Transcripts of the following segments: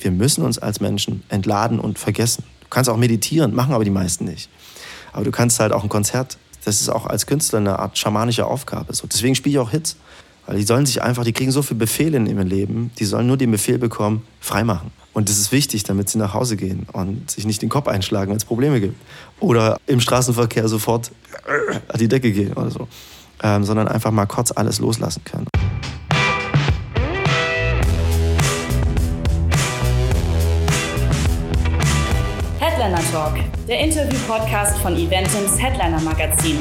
Wir müssen uns als Menschen entladen und vergessen. Du kannst auch meditieren, machen aber die meisten nicht. Aber du kannst halt auch ein Konzert, das ist auch als Künstler eine Art schamanische Aufgabe. So, deswegen spiele ich auch Hits. Weil die sollen sich einfach, die kriegen so viele Befehle in ihrem Leben, die sollen nur den Befehl bekommen, freimachen. Und das ist wichtig, damit sie nach Hause gehen und sich nicht den Kopf einschlagen, wenn es Probleme gibt. Oder im Straßenverkehr sofort an die Decke gehen oder so. Ähm, sondern einfach mal kurz alles loslassen können. Talk, der Interview-Podcast von Eventims Headliner Magazin.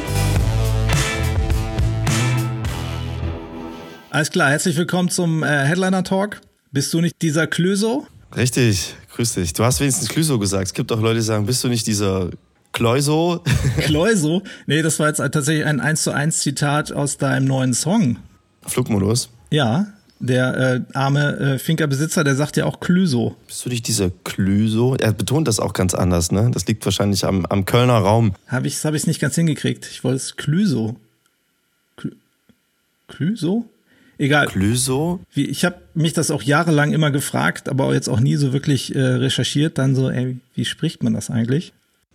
Alles klar, herzlich willkommen zum äh, Headliner Talk. Bist du nicht dieser Klöso? Richtig, grüß dich. Du hast wenigstens Klöso gesagt. Es gibt auch Leute, die sagen, bist du nicht dieser Kleuso? Kleuso? Nee, das war jetzt tatsächlich ein 1 zu 1 Zitat aus deinem neuen Song. Flugmodus? Ja, der äh, arme äh, Finkerbesitzer, der sagt ja auch Klüso. Bist du nicht dieser Klüso? Er betont das auch ganz anders, ne? Das liegt wahrscheinlich am, am Kölner Raum. Habe ich es hab nicht ganz hingekriegt. Ich wollte es Klüso. Klü Klüso? Egal. Klüso? Wie, ich habe mich das auch jahrelang immer gefragt, aber jetzt auch nie so wirklich äh, recherchiert. Dann so, ey, wie spricht man das eigentlich?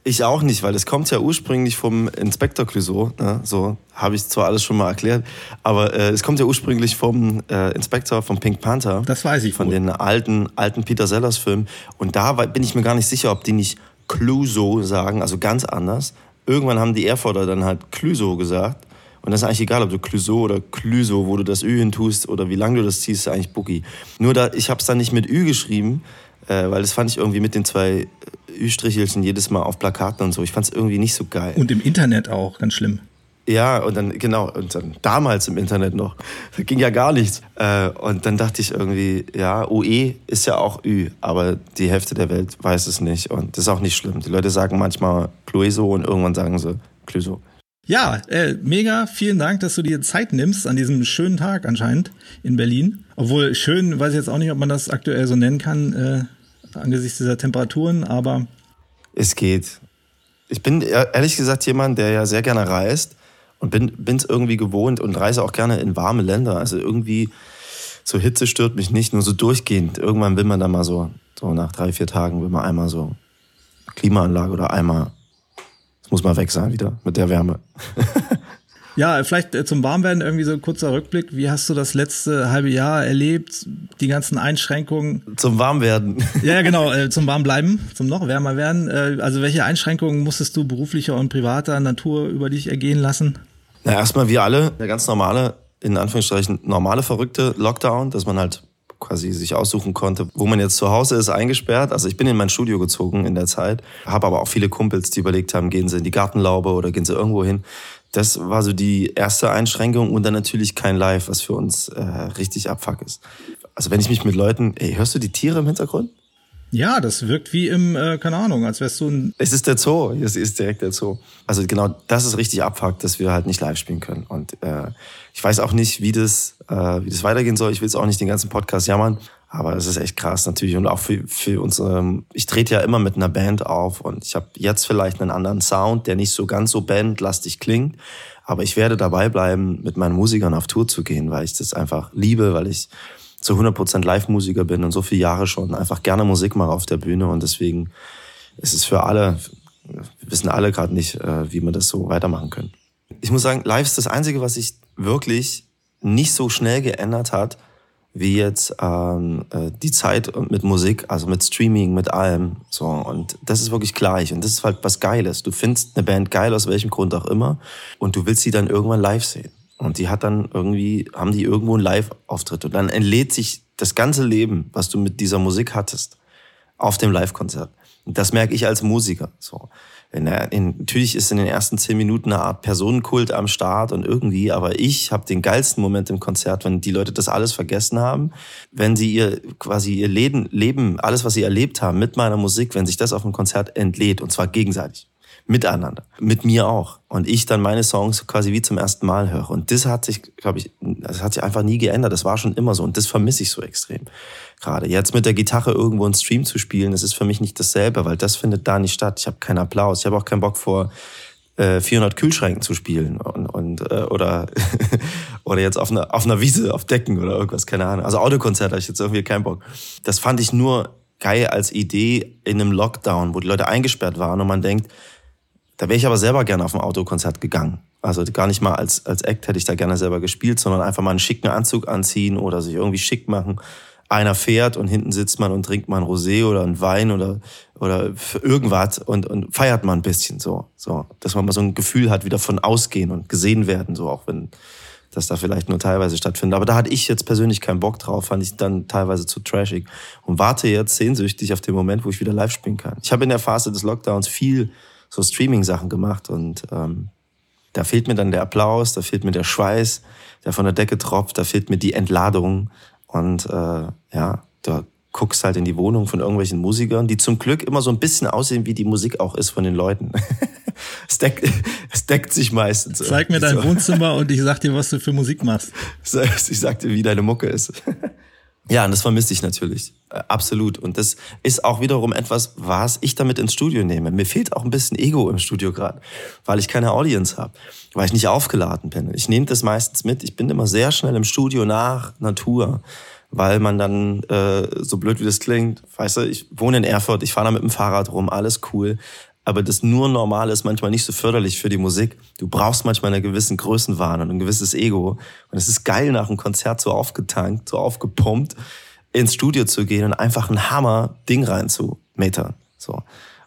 Ich auch nicht, weil es kommt ja ursprünglich vom Inspektor Clouseau. Ne? So habe ich zwar alles schon mal erklärt, aber äh, es kommt ja ursprünglich vom äh, Inspektor vom Pink Panther. Das weiß ich. Von wohl. den alten alten Peter Sellers Filmen. Und da bin ich mir gar nicht sicher, ob die nicht Clouseau sagen, also ganz anders. Irgendwann haben die Erfurter dann halt Clouseau gesagt. Und das ist eigentlich egal, ob du Clouseau oder Clüso, wo du das Ü hin tust oder wie lange du das ziehst, ist eigentlich Bookie. Nur da, ich habe es dann nicht mit Ü geschrieben, äh, weil das fand ich irgendwie mit den zwei Ü-Strichelchen jedes Mal auf Plakaten und so. Ich fand es irgendwie nicht so geil. Und im Internet auch, ganz schlimm. Ja, und dann, genau, und dann damals im Internet noch. Da ging ja gar nichts. Äh, und dann dachte ich irgendwie, ja, UE ist ja auch Ü, aber die Hälfte der Welt weiß es nicht. Und das ist auch nicht schlimm. Die Leute sagen manchmal Clueso und irgendwann sagen sie Clueso. Ja, äh, mega, vielen Dank, dass du dir Zeit nimmst an diesem schönen Tag anscheinend in Berlin. Obwohl schön, weiß ich jetzt auch nicht, ob man das aktuell so nennen kann, äh, angesichts dieser Temperaturen, aber. Es geht. Ich bin ehrlich gesagt jemand, der ja sehr gerne reist und bin es irgendwie gewohnt und reise auch gerne in warme Länder. Also irgendwie so Hitze stört mich nicht, nur so durchgehend. Irgendwann will man da mal so, so nach drei, vier Tagen will man einmal so Klimaanlage oder einmal es muss mal weg sein wieder mit der Wärme. ja, vielleicht äh, zum Warmwerden irgendwie so ein kurzer Rückblick. Wie hast du das letzte halbe Jahr erlebt? Die ganzen Einschränkungen? Zum Warmwerden. Ja, genau, äh, zum Warmbleiben, zum noch wärmer werden. Äh, also welche Einschränkungen musstest du beruflicher und privater Natur über dich ergehen lassen? Na, erstmal wie alle, der ganz normale, in Anführungsstrichen, normale verrückte Lockdown, dass man halt quasi sich aussuchen konnte, wo man jetzt zu Hause ist, eingesperrt. Also ich bin in mein Studio gezogen in der Zeit, habe aber auch viele Kumpels, die überlegt haben, gehen sie in die Gartenlaube oder gehen sie irgendwo hin. Das war so die erste Einschränkung und dann natürlich kein Live, was für uns äh, richtig abfuck ist. Also wenn ich mich mit Leuten, ey, hörst du die Tiere im Hintergrund? Ja, das wirkt wie im, äh, keine Ahnung, als wärst du ein. Es ist der Zoo, es ist direkt der Zoo. Also genau, das ist richtig abfuckt, dass wir halt nicht live spielen können. Und äh, ich weiß auch nicht, wie das, äh, wie das weitergehen soll. Ich will jetzt auch nicht den ganzen Podcast jammern, aber es ist echt krass natürlich. Und auch für, für unsere, ich trete ja immer mit einer Band auf und ich habe jetzt vielleicht einen anderen Sound, der nicht so ganz so bandlastig klingt. Aber ich werde dabei bleiben, mit meinen Musikern auf Tour zu gehen, weil ich das einfach liebe, weil ich zu 100% Live-Musiker bin und so viele Jahre schon einfach gerne Musik mache auf der Bühne und deswegen ist es für alle, wir wissen alle gerade nicht, äh, wie wir das so weitermachen können. Ich muss sagen, live ist das Einzige, was sich wirklich nicht so schnell geändert hat, wie jetzt ähm, äh, die Zeit mit Musik, also mit Streaming, mit allem. So und das ist wirklich gleich und das ist halt was Geiles. Du findest eine Band geil aus welchem Grund auch immer und du willst sie dann irgendwann live sehen. Und die hat dann irgendwie, haben die irgendwo einen Live-Auftritt. Und dann entlädt sich das ganze Leben, was du mit dieser Musik hattest, auf dem Live-Konzert. Und das merke ich als Musiker. So. In der, in, natürlich ist in den ersten zehn Minuten eine Art Personenkult am Start und irgendwie, aber ich habe den geilsten Moment im Konzert, wenn die Leute das alles vergessen haben, wenn sie ihr quasi ihr Leben, Leben, alles, was sie erlebt haben mit meiner Musik, wenn sich das auf dem Konzert entlädt und zwar gegenseitig miteinander, mit mir auch. Und ich dann meine Songs quasi wie zum ersten Mal höre. Und das hat sich, glaube ich, das hat sich einfach nie geändert. Das war schon immer so. Und das vermisse ich so extrem. Gerade jetzt mit der Gitarre irgendwo einen Stream zu spielen, das ist für mich nicht dasselbe, weil das findet da nicht statt. Ich habe keinen Applaus. Ich habe auch keinen Bock vor 400 äh, Kühlschränken zu spielen und, und äh, oder oder jetzt auf einer auf einer Wiese auf Decken oder irgendwas keine Ahnung also Autokonzert habe ich jetzt irgendwie keinen Bock das fand ich nur geil als Idee in einem Lockdown, wo die Leute eingesperrt waren und man denkt, da wäre ich aber selber gerne auf ein Autokonzert gegangen. Also gar nicht mal als, als Act hätte ich da gerne selber gespielt, sondern einfach mal einen schicken Anzug anziehen oder sich irgendwie schick machen. Einer fährt und hinten sitzt man und trinkt mal ein Rosé oder ein Wein oder, oder irgendwas und, und feiert mal ein bisschen so, so. Dass man mal so ein Gefühl hat, wieder von ausgehen und gesehen werden, so auch wenn das da vielleicht nur teilweise stattfindet. Aber da hatte ich jetzt persönlich keinen Bock drauf, fand ich dann teilweise zu trashig und warte jetzt sehnsüchtig auf den Moment, wo ich wieder live spielen kann. Ich habe in der Phase des Lockdowns viel so Streaming-Sachen gemacht und ähm, da fehlt mir dann der Applaus, da fehlt mir der Schweiß, der von der Decke tropft, da fehlt mir die Entladung. Und äh, ja, da guckst halt in die Wohnung von irgendwelchen Musikern, die zum Glück immer so ein bisschen aussehen, wie die Musik auch ist von den Leuten. es, deckt, es deckt sich meistens. Zeig mir dein so. Wohnzimmer und ich sag dir, was du für Musik machst. Ich sag dir, wie deine Mucke ist. Ja, und das vermisse ich natürlich. Äh, absolut. Und das ist auch wiederum etwas, was ich damit ins Studio nehme. Mir fehlt auch ein bisschen Ego im Studio gerade, weil ich keine Audience habe, weil ich nicht aufgeladen bin. Ich nehme das meistens mit. Ich bin immer sehr schnell im Studio nach Natur, weil man dann, äh, so blöd wie das klingt, weißt du, ich wohne in Erfurt, ich fahre da mit dem Fahrrad rum, alles cool aber das nur Normale ist manchmal nicht so förderlich für die Musik. Du brauchst manchmal einen gewissen Größenwahn und ein gewisses Ego. Und es ist geil, nach einem Konzert so aufgetankt, so aufgepumpt, ins Studio zu gehen und einfach ein Hammer-Ding reinzumetern. So.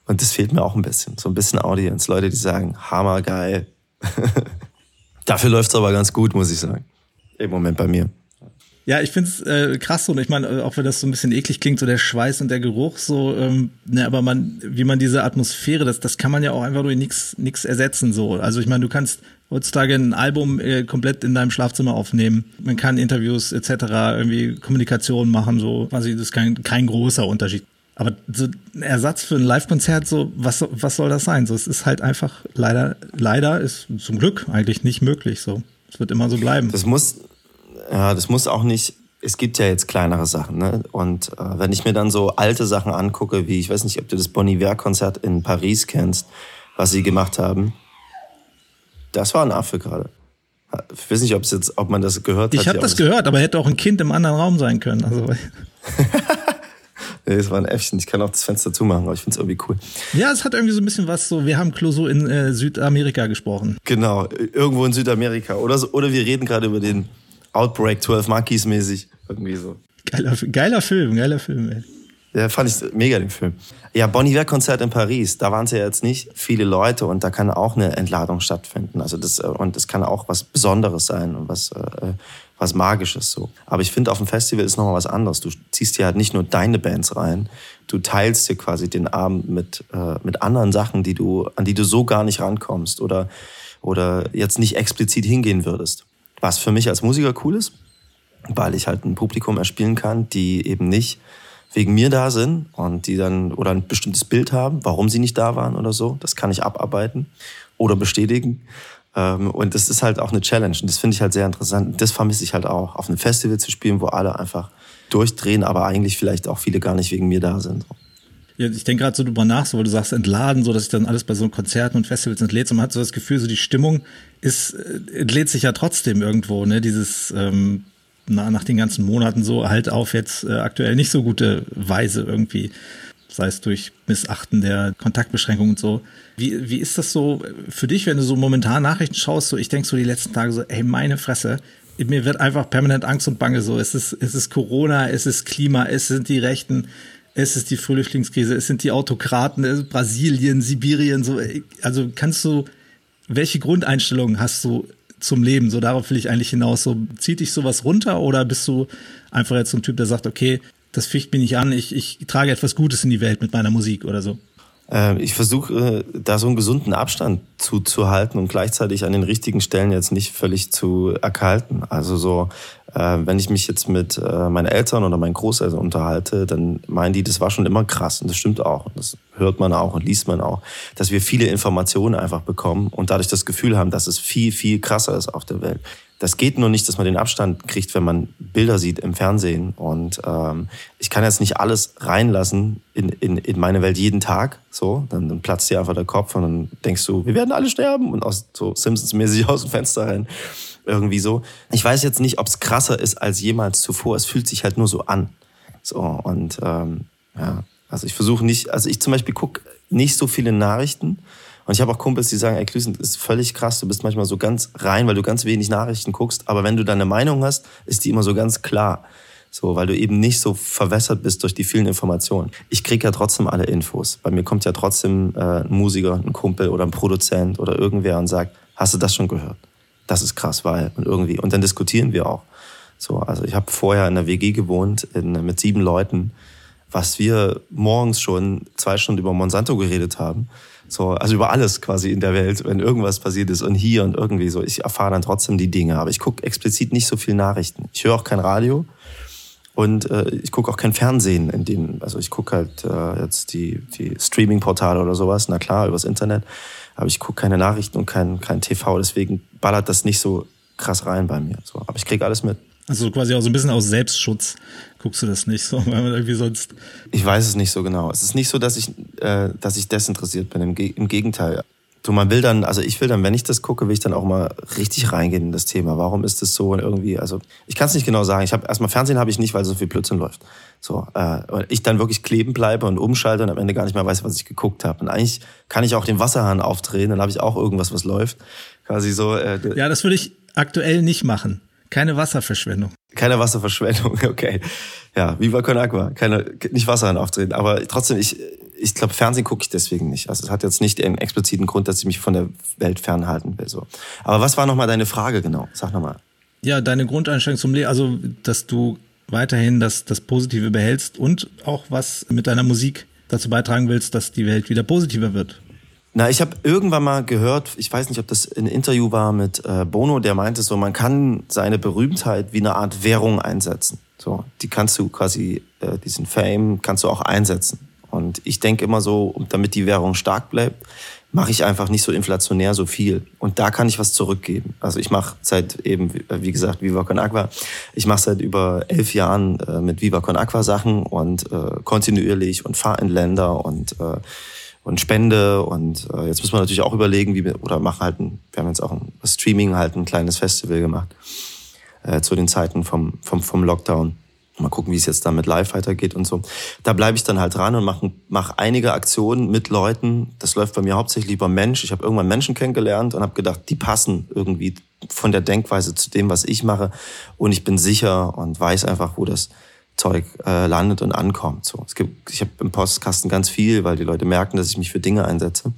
Und das fehlt mir auch ein bisschen. So ein bisschen Audience. Leute, die sagen, Hammer, geil. Dafür läuft's aber ganz gut, muss ich sagen. Im Moment bei mir. Ja, ich find's äh, krass. Und ich meine, auch wenn das so ein bisschen eklig klingt, so der Schweiß und der Geruch, so, ähm, ne, aber man, wie man diese Atmosphäre, das, das kann man ja auch einfach durch nichts nix ersetzen. so. Also ich meine, du kannst heutzutage ein Album äh, komplett in deinem Schlafzimmer aufnehmen. Man kann Interviews etc., irgendwie Kommunikation machen, so quasi, das ist kein, kein großer Unterschied. Aber so ein Ersatz für ein Live-Konzert, so, was, was soll das sein? So, es ist halt einfach leider, leider ist zum Glück eigentlich nicht möglich. So, es wird immer so bleiben. Das muss, ja, das muss auch nicht. Es gibt ja jetzt kleinere Sachen, ne? Und äh, wenn ich mir dann so alte Sachen angucke, wie ich weiß nicht, ob du das Bon Iver-Konzert in Paris kennst, was sie gemacht haben, das war ein Affe gerade. Ich weiß nicht, ob jetzt, ob man das gehört hat. Ich habe das gehört, aber hätte auch ein Kind im anderen Raum sein können. Also. nee, es war ein Äffchen. Ich kann auch das Fenster zumachen, aber ich finde es irgendwie cool. Ja, es hat irgendwie so ein bisschen was so, wir haben Clouseau in äh, Südamerika gesprochen. Genau, irgendwo in Südamerika. Oder, so, oder wir reden gerade über den Outbreak 12 Monkeys mäßig. Irgendwie so. Geiler, geiler Film, geiler Film, ey. Ja, fand ich mega, den Film. Ja, Bonnie Iver Konzert in Paris, da waren es ja jetzt nicht viele Leute und da kann auch eine Entladung stattfinden. Also das, äh, und das kann auch was Besonderes sein und was, äh, was Magisches so. Aber ich finde, auf dem Festival ist nochmal was anderes. Du ziehst dir halt nicht nur deine Bands rein, du teilst dir quasi den Abend mit, äh, mit anderen Sachen, die du, an die du so gar nicht rankommst oder, oder jetzt nicht explizit hingehen würdest. Was für mich als Musiker cool ist, weil ich halt ein Publikum erspielen kann, die eben nicht wegen mir da sind und die dann oder ein bestimmtes Bild haben, warum sie nicht da waren oder so. Das kann ich abarbeiten oder bestätigen. Ähm, und das ist halt auch eine Challenge und das finde ich halt sehr interessant. Das vermisse ich halt auch, auf einem Festival zu spielen, wo alle einfach durchdrehen, aber eigentlich vielleicht auch viele gar nicht wegen mir da sind. Ja, ich denke gerade so drüber nach, so, wo du sagst, entladen, so dass sich dann alles bei so Konzerten und Festivals entlädt. Und man hat so das Gefühl, so die Stimmung ist, äh, entlädt sich ja trotzdem irgendwo, ne? Dieses, ähm, na, nach den ganzen Monaten so halt auf jetzt äh, aktuell nicht so gute Weise irgendwie. Sei es durch Missachten der Kontaktbeschränkungen und so. Wie, wie ist das so für dich, wenn du so momentan Nachrichten schaust? So, ich denke so die letzten Tage so, ey, meine Fresse, mir wird einfach permanent Angst und Bange so. Es ist, es ist Corona, es ist Klima, es sind die Rechten es ist die Flüchtlingskrise, es sind die Autokraten, Brasilien, Sibirien, so. Also kannst du, welche Grundeinstellungen hast du zum Leben? So darauf will ich eigentlich hinaus. So zieht dich sowas runter oder bist du einfach jetzt so ein Typ, der sagt, okay, das ficht mich nicht an, ich, ich trage etwas Gutes in die Welt mit meiner Musik oder so? Ähm, ich versuche äh, da so einen gesunden Abstand zuzuhalten und gleichzeitig an den richtigen Stellen jetzt nicht völlig zu erkalten. Also so, äh, wenn ich mich jetzt mit äh, meinen Eltern oder meinen Großeltern unterhalte, dann meinen die, das war schon immer krass und das stimmt auch. Und das hört man auch und liest man auch, dass wir viele Informationen einfach bekommen und dadurch das Gefühl haben, dass es viel, viel krasser ist auf der Welt. Das geht nur nicht, dass man den Abstand kriegt, wenn man Bilder sieht im Fernsehen. Und ähm, ich kann jetzt nicht alles reinlassen in, in, in meine Welt jeden Tag. So, dann, dann platzt dir einfach der Kopf und dann denkst du, wir werden alle sterben und aus so Simpsons-mäßig aus dem Fenster rein. Irgendwie so. Ich weiß jetzt nicht, ob es krasser ist als jemals zuvor. Es fühlt sich halt nur so an. So, und ähm, ja, Also ich versuche nicht, also ich zum Beispiel gucke nicht so viele Nachrichten. Und ich habe auch Kumpels, die sagen, ey, Klüsen, das ist völlig krass, du bist manchmal so ganz rein, weil du ganz wenig Nachrichten guckst. Aber wenn du deine Meinung hast, ist die immer so ganz klar. So, weil du eben nicht so verwässert bist durch die vielen Informationen. Ich krieg ja trotzdem alle Infos. Bei mir kommt ja trotzdem äh, ein Musiker, ein Kumpel oder ein Produzent oder irgendwer und sagt, hast du das schon gehört? Das ist krass, weil und irgendwie. Und dann diskutieren wir auch. So, also ich habe vorher in der WG gewohnt in, mit sieben Leuten, was wir morgens schon zwei Stunden über Monsanto geredet haben. So, also über alles quasi in der Welt, wenn irgendwas passiert ist und hier und irgendwie so. Ich erfahre dann trotzdem die Dinge, aber ich gucke explizit nicht so viel Nachrichten. Ich höre auch kein Radio und äh, ich gucke auch kein Fernsehen, in denen, also ich gucke halt äh, jetzt die, die Streaming-Portale oder sowas, na klar, übers Internet, aber ich gucke keine Nachrichten und kein, kein TV, deswegen ballert das nicht so krass rein bei mir. So, aber ich kriege alles mit. Also quasi auch so ein bisschen aus Selbstschutz guckst du das nicht so, weil man irgendwie sonst. Ich weiß es nicht so genau. Es ist nicht so, dass ich, äh, dass ich desinteressiert bin. Im, Im Gegenteil. So, man will dann, also ich will dann, wenn ich das gucke, will ich dann auch mal richtig reingehen in das Thema. Warum ist das so und irgendwie, also ich kann es nicht genau sagen. Ich habe erstmal Fernsehen habe ich nicht, weil so viel Blödsinn läuft. So, äh, ich dann wirklich kleben bleibe und umschalte und am Ende gar nicht mehr weiß, was ich geguckt habe. Und eigentlich kann ich auch den Wasserhahn aufdrehen, dann habe ich auch irgendwas, was läuft. Quasi so. Äh, ja, das würde ich aktuell nicht machen. Keine Wasserverschwendung. Keine Wasserverschwendung, okay. Ja, Viva Con Agua. Keine, nicht Wasser auftreten. Aber trotzdem, ich, ich glaube, Fernsehen gucke ich deswegen nicht. Also es hat jetzt nicht den expliziten Grund, dass ich mich von der Welt fernhalten will. So. Aber was war nochmal deine Frage genau? Sag nochmal. Ja, deine Grundeinstellung zum Leben, also dass du weiterhin das, das Positive behältst und auch was mit deiner Musik dazu beitragen willst, dass die Welt wieder positiver wird. Na, ich habe irgendwann mal gehört, ich weiß nicht, ob das ein Interview war mit äh, Bono, der meinte so, man kann seine Berühmtheit wie eine Art Währung einsetzen. So, die kannst du quasi, äh, diesen Fame kannst du auch einsetzen. Und ich denke immer so, damit die Währung stark bleibt, mache ich einfach nicht so inflationär so viel. Und da kann ich was zurückgeben. Also ich mache seit eben, wie gesagt, Viva Con Aqua. Ich mache seit über elf Jahren äh, mit Viva Con Aqua Sachen und äh, kontinuierlich und fahre in Länder und äh, und Spende und äh, jetzt müssen wir natürlich auch überlegen, wie wir oder machen halt ein, wir haben jetzt auch ein Streaming halt ein kleines Festival gemacht äh, zu den Zeiten vom vom vom Lockdown. Mal gucken, wie es jetzt dann mit Live weitergeht und so. Da bleibe ich dann halt dran und mache mach einige Aktionen mit Leuten. Das läuft bei mir hauptsächlich über Mensch. Ich habe irgendwann Menschen kennengelernt und habe gedacht, die passen irgendwie von der Denkweise zu dem, was ich mache. Und ich bin sicher und weiß einfach, wo das Zeug äh, landet und ankommt. So, es gibt, ich habe im Postkasten ganz viel, weil die Leute merken, dass ich mich für Dinge einsetze.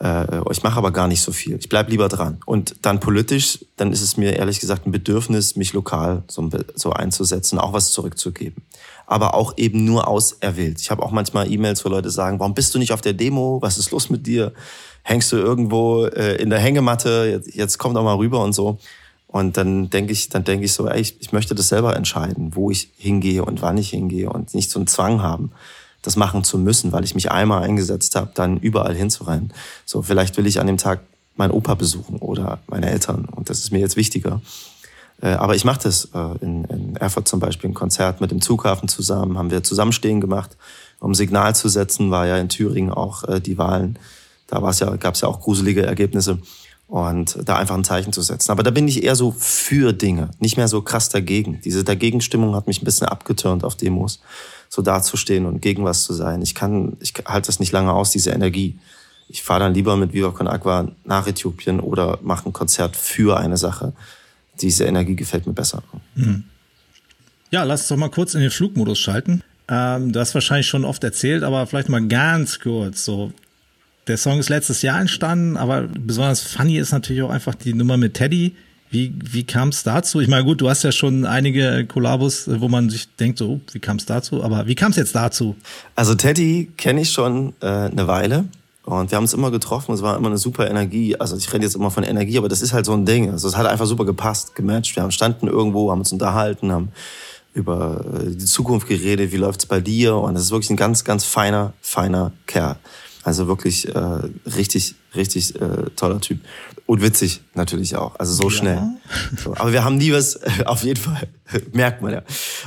Äh, ich mache aber gar nicht so viel. Ich bleib lieber dran. Und dann politisch, dann ist es mir ehrlich gesagt ein Bedürfnis, mich lokal so, so einzusetzen, auch was zurückzugeben. Aber auch eben nur auserwählt. Ich habe auch manchmal E-Mails, wo Leute sagen, warum bist du nicht auf der Demo? Was ist los mit dir? Hängst du irgendwo äh, in der Hängematte? Jetzt, jetzt komm doch mal rüber und so. Und dann denke ich, dann denke ich so, ey, ich, ich möchte das selber entscheiden, wo ich hingehe und wann ich hingehe und nicht so einen Zwang haben, das machen zu müssen, weil ich mich einmal eingesetzt habe, dann überall hinzurennen. So, vielleicht will ich an dem Tag meinen Opa besuchen oder meine Eltern und das ist mir jetzt wichtiger. Äh, aber ich mache das äh, in, in Erfurt zum Beispiel ein Konzert mit dem Zughafen zusammen, haben wir Zusammenstehen gemacht, um Signal zu setzen, war ja in Thüringen auch äh, die Wahlen. Da ja, gab es ja auch gruselige Ergebnisse und da einfach ein Zeichen zu setzen. Aber da bin ich eher so für Dinge, nicht mehr so krass dagegen. Diese Dagegenstimmung hat mich ein bisschen abgeturnt auf Demos, so dazustehen und gegen was zu sein. Ich kann, ich halte das nicht lange aus, diese Energie. Ich fahre dann lieber mit Viva Con Aqua nach Äthiopien oder mache ein Konzert für eine Sache. Diese Energie gefällt mir besser. Mhm. Ja, lass uns doch mal kurz in den Flugmodus schalten. Ähm, du hast wahrscheinlich schon oft erzählt, aber vielleicht mal ganz kurz. So, der Song ist letztes Jahr entstanden, aber besonders funny ist natürlich auch einfach die Nummer mit Teddy. Wie, wie kam es dazu? Ich meine, gut, du hast ja schon einige Kollabos, wo man sich denkt, so, wie kam es dazu? Aber wie kam es jetzt dazu? Also Teddy kenne ich schon äh, eine Weile. Und wir haben uns immer getroffen, es war immer eine super Energie. Also ich rede jetzt immer von Energie, aber das ist halt so ein Ding. Also es hat einfach super gepasst, gematcht. Wir haben standen irgendwo, haben uns unterhalten, haben über äh, die Zukunft geredet, wie läuft's bei dir? Und es ist wirklich ein ganz, ganz feiner, feiner Kerl. Also wirklich äh, richtig, richtig äh, toller Typ. Und witzig natürlich auch. Also so ja. schnell. So, aber wir haben nie was, auf jeden Fall, merkt man ja.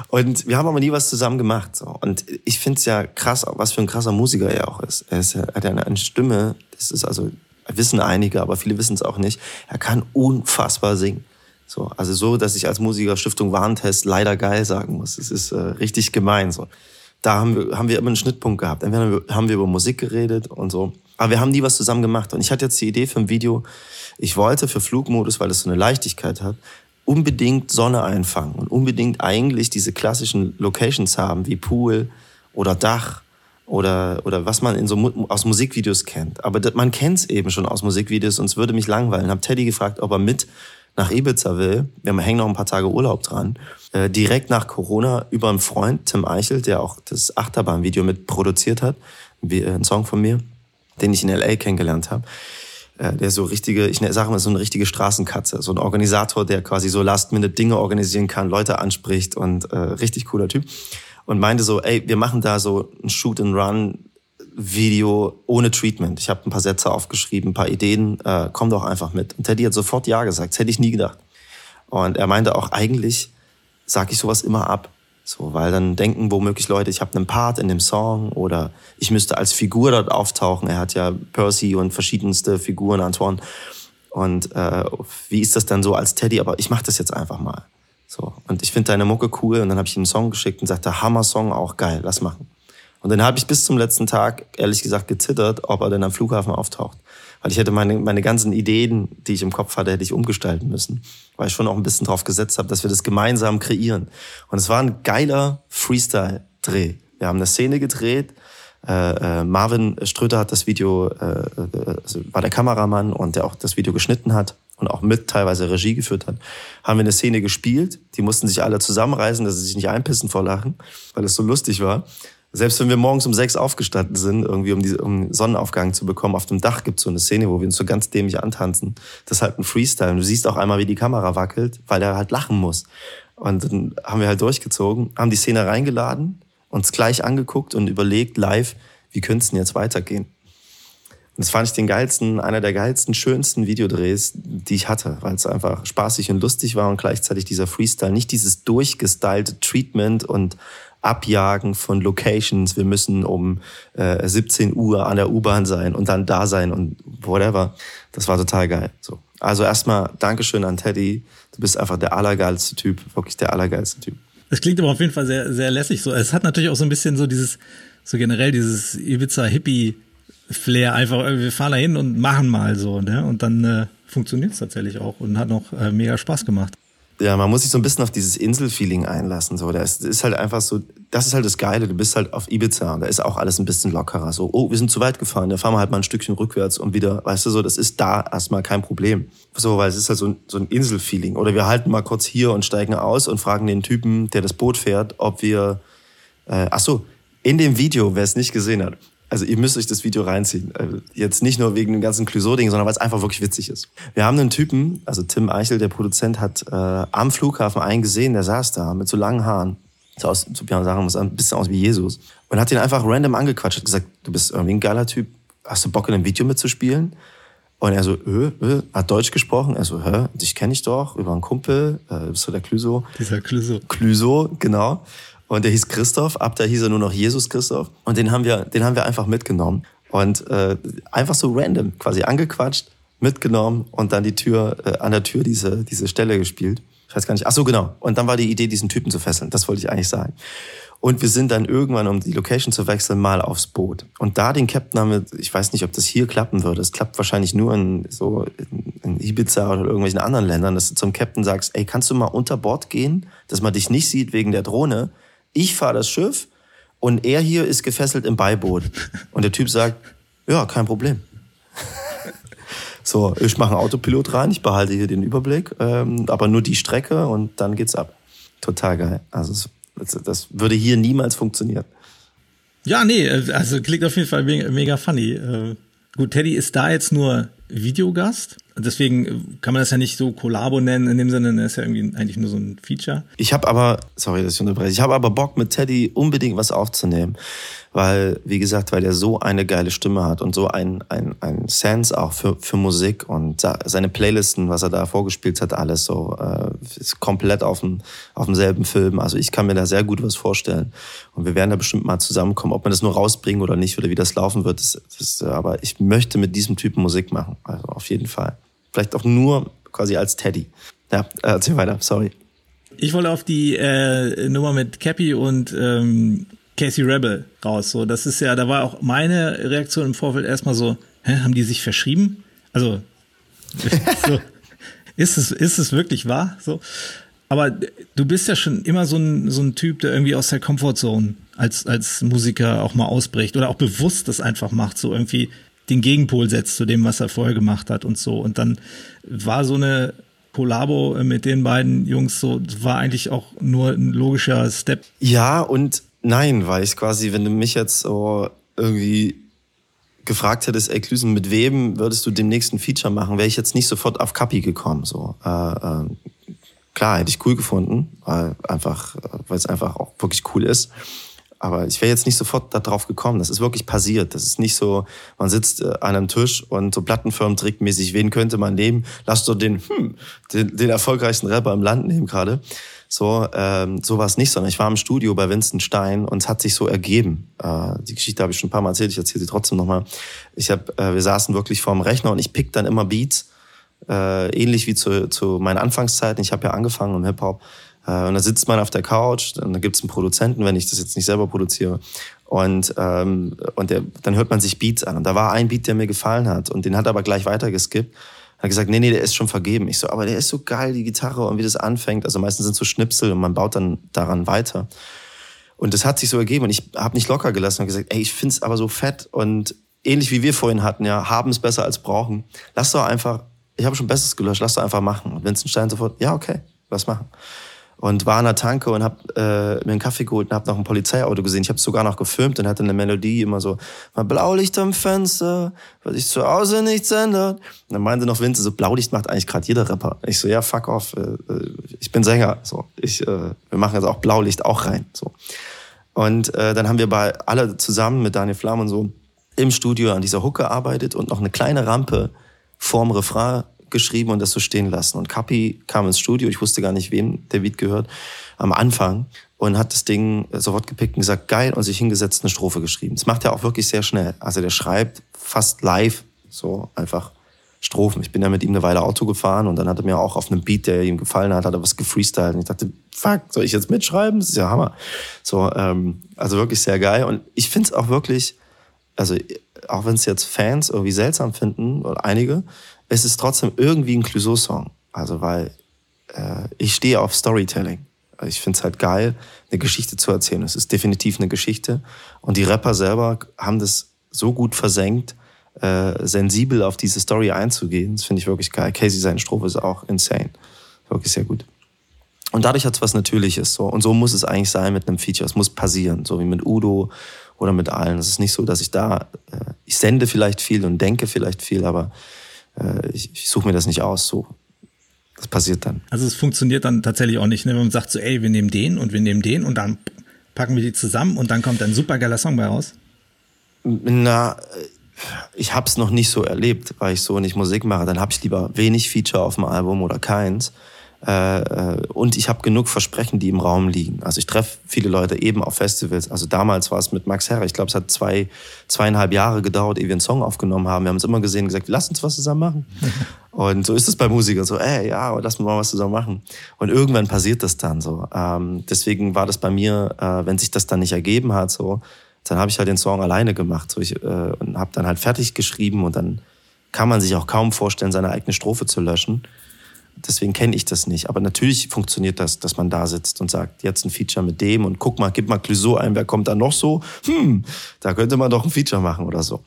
Und wir haben aber nie was zusammen gemacht. So. Und ich finde es ja krass, was für ein krasser Musiker er auch ist. Er, ist, hat ja eine Stimme, das ist also, wissen einige, aber viele wissen es auch nicht. Er kann unfassbar singen. So, also so, dass ich als Musiker Stiftung Warntest leider geil sagen muss. Es ist äh, richtig gemein. So da haben wir, haben wir immer einen Schnittpunkt gehabt. Entweder haben wir über Musik geredet und so. Aber wir haben nie was zusammen gemacht. Und ich hatte jetzt die Idee für ein Video. Ich wollte für Flugmodus, weil es so eine Leichtigkeit hat, unbedingt Sonne einfangen und unbedingt eigentlich diese klassischen Locations haben, wie Pool oder Dach oder, oder was man in so aus Musikvideos kennt. Aber man kennt es eben schon aus Musikvideos und es würde mich langweilen. Hab Teddy gefragt, ob er mit nach Ibiza will. Wir hängen noch ein paar Tage Urlaub dran. Äh, direkt nach Corona über einen Freund, Tim Eichel, der auch das Achterbahnvideo mit produziert hat, wie, äh, ein Song von mir, den ich in L.A. kennengelernt habe. Äh, der so richtige, ich sage mal so eine richtige Straßenkatze, so ein Organisator, der quasi so Last-Minute Dinge organisieren kann, Leute anspricht und äh, richtig cooler Typ. Und meinte so, ey, wir machen da so ein Shoot-and-Run Video ohne Treatment. Ich habe ein paar Sätze aufgeschrieben, ein paar Ideen, äh, komm doch einfach mit. Und Teddy hat sofort Ja gesagt, das hätte ich nie gedacht. Und er meinte auch, eigentlich sage ich sowas immer ab. So, weil dann denken womöglich Leute, ich habe einen Part in dem Song oder ich müsste als Figur dort auftauchen. Er hat ja Percy und verschiedenste Figuren, Antoine. Und äh, wie ist das dann so als Teddy? Aber ich mache das jetzt einfach mal. So. Und ich finde deine Mucke cool. Und dann habe ich ihm einen Song geschickt und sagte, Hammer-Song, auch geil, lass machen. Und dann habe ich bis zum letzten Tag, ehrlich gesagt, gezittert, ob er denn am Flughafen auftaucht. Weil ich hätte meine, meine ganzen Ideen, die ich im Kopf hatte, hätte ich umgestalten müssen. Weil ich schon auch ein bisschen drauf gesetzt habe, dass wir das gemeinsam kreieren. Und es war ein geiler Freestyle-Dreh. Wir haben eine Szene gedreht. Äh, äh, Marvin Ströter hat das Video, äh, äh, also war der Kameramann und der auch das Video geschnitten hat und auch mit teilweise Regie geführt hat, haben wir eine Szene gespielt. Die mussten sich alle zusammenreißen, dass sie sich nicht einpissen vor Lachen, weil es so lustig war. Selbst wenn wir morgens um sechs aufgestanden sind, irgendwie um, die, um Sonnenaufgang zu bekommen, auf dem Dach gibt es so eine Szene, wo wir uns so ganz dämlich antanzen. Das ist halt ein Freestyle. Und du siehst auch einmal, wie die Kamera wackelt, weil er halt lachen muss. Und dann haben wir halt durchgezogen, haben die Szene reingeladen, uns gleich angeguckt und überlegt live, wie könnte es denn jetzt weitergehen. Und das fand ich den geilsten, einer der geilsten, schönsten Videodrehs, die ich hatte, weil es einfach spaßig und lustig war und gleichzeitig dieser Freestyle, nicht dieses durchgestylte Treatment und Abjagen von Locations. Wir müssen um äh, 17 Uhr an der U-Bahn sein und dann da sein und whatever. Das war total geil. So. Also erstmal Dankeschön an Teddy. Du bist einfach der allergeilste Typ, wirklich der allergeilste Typ. Das klingt aber auf jeden Fall sehr, sehr lässig. So, es hat natürlich auch so ein bisschen so dieses, so generell dieses Ibiza-Hippie-Flair. Einfach, äh, wir fahren da hin und machen mal so, ne? Und dann äh, funktioniert es tatsächlich auch und hat noch äh, mega Spaß gemacht ja, man muss sich so ein bisschen auf dieses Inselfeeling einlassen. So, das ist halt einfach so, das ist halt das Geile. Du bist halt auf Ibiza und da ist auch alles ein bisschen lockerer. So, oh, wir sind zu weit gefahren, da fahren wir halt mal ein Stückchen rückwärts und wieder, weißt du, so, das ist da erstmal kein Problem. So, weil es ist halt so, so ein Inselfeeling. Oder wir halten mal kurz hier und steigen aus und fragen den Typen, der das Boot fährt, ob wir, äh, ach so, in dem Video, wer es nicht gesehen hat, also ihr müsst euch das Video reinziehen. Also jetzt nicht nur wegen dem ganzen Clouseau-Ding, sondern weil es einfach wirklich witzig ist. Wir haben einen Typen, also Tim Eichel, der Produzent, hat äh, am Flughafen einen gesehen, der saß da mit so langen Haaren. So aus, so Björn sagen muss, ein bisschen aus wie Jesus. Und hat ihn einfach random angequatscht, hat gesagt, du bist irgendwie ein geiler Typ, hast du Bock in einem Video mitzuspielen? Und er so, äh, äh, hat Deutsch gesprochen. Er so, hä, dich kenne ich doch, über einen Kumpel, äh, bist du der Clouseau? Dieser Clouseau. Clouseau, genau. Und der hieß Christoph, ab da hieß er nur noch Jesus Christoph. Und den haben wir, den haben wir einfach mitgenommen. Und äh, einfach so random, quasi angequatscht, mitgenommen und dann die Tür, äh, an der Tür diese, diese Stelle gespielt. Ich weiß gar nicht. Ach so, genau. Und dann war die Idee, diesen Typen zu fesseln. Das wollte ich eigentlich sagen. Und wir sind dann irgendwann, um die Location zu wechseln, mal aufs Boot. Und da den Captain haben wir, ich weiß nicht, ob das hier klappen würde. Es klappt wahrscheinlich nur in so in Ibiza oder irgendwelchen anderen Ländern, dass du zum Captain sagst, ey, kannst du mal unter Bord gehen, dass man dich nicht sieht wegen der Drohne? Ich fahre das Schiff und er hier ist gefesselt im Beiboot. Und der Typ sagt, ja, kein Problem. so, ich mache einen Autopilot rein, ich behalte hier den Überblick, ähm, aber nur die Strecke und dann geht's ab. Total geil. Also das, das würde hier niemals funktionieren. Ja, nee, also klingt auf jeden Fall mega, mega funny. Äh, gut, Teddy ist da jetzt nur Videogast. Deswegen kann man das ja nicht so Kollabo nennen, in dem Sinne, das ist ja irgendwie eigentlich nur so ein Feature. Ich habe aber, sorry, dass ich unterbreche, ich habe aber Bock mit Teddy unbedingt was aufzunehmen weil, wie gesagt, weil er so eine geile Stimme hat und so ein, ein, ein Sense auch für, für Musik und seine Playlisten, was er da vorgespielt hat, alles so, äh, ist komplett auf, dem, auf demselben Film. Also ich kann mir da sehr gut was vorstellen. Und wir werden da bestimmt mal zusammenkommen. Ob man das nur rausbringen oder nicht oder wie das laufen wird, das, das, aber ich möchte mit diesem Typen Musik machen. Also auf jeden Fall. Vielleicht auch nur quasi als Teddy. Ja, erzähl weiter, sorry. Ich wollte auf die äh, Nummer mit Cappy und ähm, Casey Rebel raus. So, das ist ja, da war auch meine Reaktion im Vorfeld erstmal so, hä, haben die sich verschrieben? Also, so, ist es, ist es wirklich wahr? So. Aber du bist ja schon immer so ein, so ein Typ, der irgendwie aus der Comfortzone als, als Musiker auch mal ausbricht oder auch bewusst das einfach macht, so irgendwie den Gegenpol setzt zu dem, was er vorher gemacht hat und so. Und dann war so eine Kollabo mit den beiden Jungs so, war eigentlich auch nur ein logischer Step. Ja und nein, weil ich quasi, wenn du mich jetzt so irgendwie gefragt hättest, ey Klüsen, mit wem würdest du den nächsten Feature machen, wäre ich jetzt nicht sofort auf Kapi gekommen. So. Äh, äh, klar, hätte ich cool gefunden, weil einfach, weil es einfach auch wirklich cool ist. Aber ich wäre jetzt nicht sofort darauf gekommen. Das ist wirklich passiert. Das ist nicht so, man sitzt äh, an einem Tisch und so Plattenfirmen-Trickmäßig, wen könnte man nehmen? Lass doch den, hm, den, den erfolgreichsten Rapper im Land nehmen gerade. So, ähm, so war es nicht, sondern ich war im Studio bei Vincent Stein und es hat sich so ergeben. Äh, die Geschichte habe ich schon ein paar Mal erzählt, ich erzähle sie trotzdem nochmal. Ich hab, äh, wir saßen wirklich vorm Rechner und ich pick dann immer Beats äh, ähnlich wie zu, zu meinen Anfangszeiten. Ich habe ja angefangen im Hip-Hop. Äh, und da sitzt man auf der Couch, dann gibt es einen Produzenten, wenn ich das jetzt nicht selber produziere. Und, ähm, und der, dann hört man sich Beats an. Und da war ein Beat, der mir gefallen hat. Und den hat er aber gleich weitergeskippt. Hat gesagt, nee, nee, der ist schon vergeben. Ich so, aber der ist so geil, die Gitarre und wie das anfängt. Also meistens sind so Schnipsel und man baut dann daran weiter. Und das hat sich so ergeben und ich habe nicht locker gelassen und gesagt, ey, ich find's aber so fett und ähnlich wie wir vorhin hatten, ja, haben es besser als brauchen. Lass doch einfach ich habe schon Besseres gelöscht, lass doch einfach machen. Und Vincent Stein sofort, ja, okay, lass machen. Und war an der Tanke und hab äh, mir einen Kaffee geholt und hab noch ein Polizeiauto gesehen. Ich habe sogar noch gefilmt und hatte eine Melodie immer so, mal Blaulicht am Fenster, weil sich zu Hause nichts ändert. Und dann meinte noch Vincent, so Blaulicht macht eigentlich gerade jeder Rapper. Ich so, ja, fuck off, äh, äh, ich bin Sänger. So, ich, äh, wir machen jetzt auch Blaulicht auch rein. So. Und äh, dann haben wir bei alle zusammen mit Daniel Flamm und so im Studio an dieser Hook gearbeitet und noch eine kleine Rampe vorm Refrain geschrieben und das so stehen lassen. Und Kapi kam ins Studio, ich wusste gar nicht, wem der Beat gehört, am Anfang und hat das Ding sofort gepickt und gesagt, geil, und sich hingesetzt eine Strophe geschrieben. Das macht er auch wirklich sehr schnell. Also der schreibt fast live so einfach Strophen. Ich bin ja mit ihm eine Weile Auto gefahren und dann hat er mir auch auf einem Beat, der ihm gefallen hat, hat er was gefreestylt. Und ich dachte, fuck, soll ich jetzt mitschreiben? Das ist ja Hammer. So, ähm, also wirklich sehr geil. Und ich finde es auch wirklich, also auch wenn es jetzt Fans irgendwie seltsam finden, oder einige, es ist trotzdem irgendwie ein Clouseau-Song. Also weil äh, ich stehe auf Storytelling. Ich finde es halt geil, eine Geschichte zu erzählen. Es ist definitiv eine Geschichte. Und die Rapper selber haben das so gut versenkt, äh, sensibel auf diese Story einzugehen. Das finde ich wirklich geil. Casey, seine Strophe ist auch insane. Wirklich sehr gut. Und dadurch hat es was Natürliches. So. Und so muss es eigentlich sein mit einem Feature. Es muss passieren. So wie mit Udo oder mit allen. Es ist nicht so, dass ich da, äh, ich sende vielleicht viel und denke vielleicht viel, aber äh, ich, ich suche mir das nicht aus. So, das passiert dann. Also es funktioniert dann tatsächlich auch nicht, ne? wenn man sagt so, ey, wir nehmen den und wir nehmen den und dann packen wir die zusammen und dann kommt ein super geiler Song bei raus. Na, ich hab's noch nicht so erlebt, weil ich so nicht Musik mache. Dann hab ich lieber wenig Feature auf dem Album oder keins. Äh, äh, und ich habe genug Versprechen, die im Raum liegen. Also ich treffe viele Leute eben auf Festivals. Also damals war es mit Max Herrer. Ich glaube, es hat zwei, zweieinhalb Jahre gedauert, ehe wir einen Song aufgenommen haben. Wir haben es immer gesehen und gesagt, lass uns was zusammen machen. und so ist es bei Musikern. So, ey, ja, lass uns mal was zusammen machen. Und irgendwann passiert das dann so. Ähm, deswegen war das bei mir, äh, wenn sich das dann nicht ergeben hat, so, dann habe ich halt den Song alleine gemacht. So, ich, äh, und habe dann halt fertig geschrieben und dann kann man sich auch kaum vorstellen, seine eigene Strophe zu löschen. Deswegen kenne ich das nicht. Aber natürlich funktioniert das, dass man da sitzt und sagt, jetzt ein Feature mit dem und guck mal, gib mal Clouseau ein, wer kommt da noch so? Hm, da könnte man doch ein Feature machen oder so.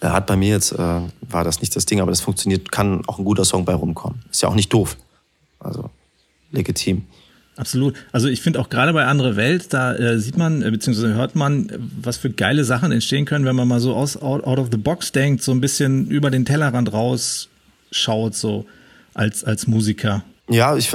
Er hat bei mir jetzt, äh, war das nicht das Ding, aber das funktioniert, kann auch ein guter Song bei rumkommen. Ist ja auch nicht doof. Also legitim. Absolut. Also ich finde auch gerade bei Andere Welt, da äh, sieht man, äh, beziehungsweise hört man, was für geile Sachen entstehen können, wenn man mal so aus out, out of the box denkt, so ein bisschen über den Tellerrand rausschaut, so als, als Musiker? Ja, ich,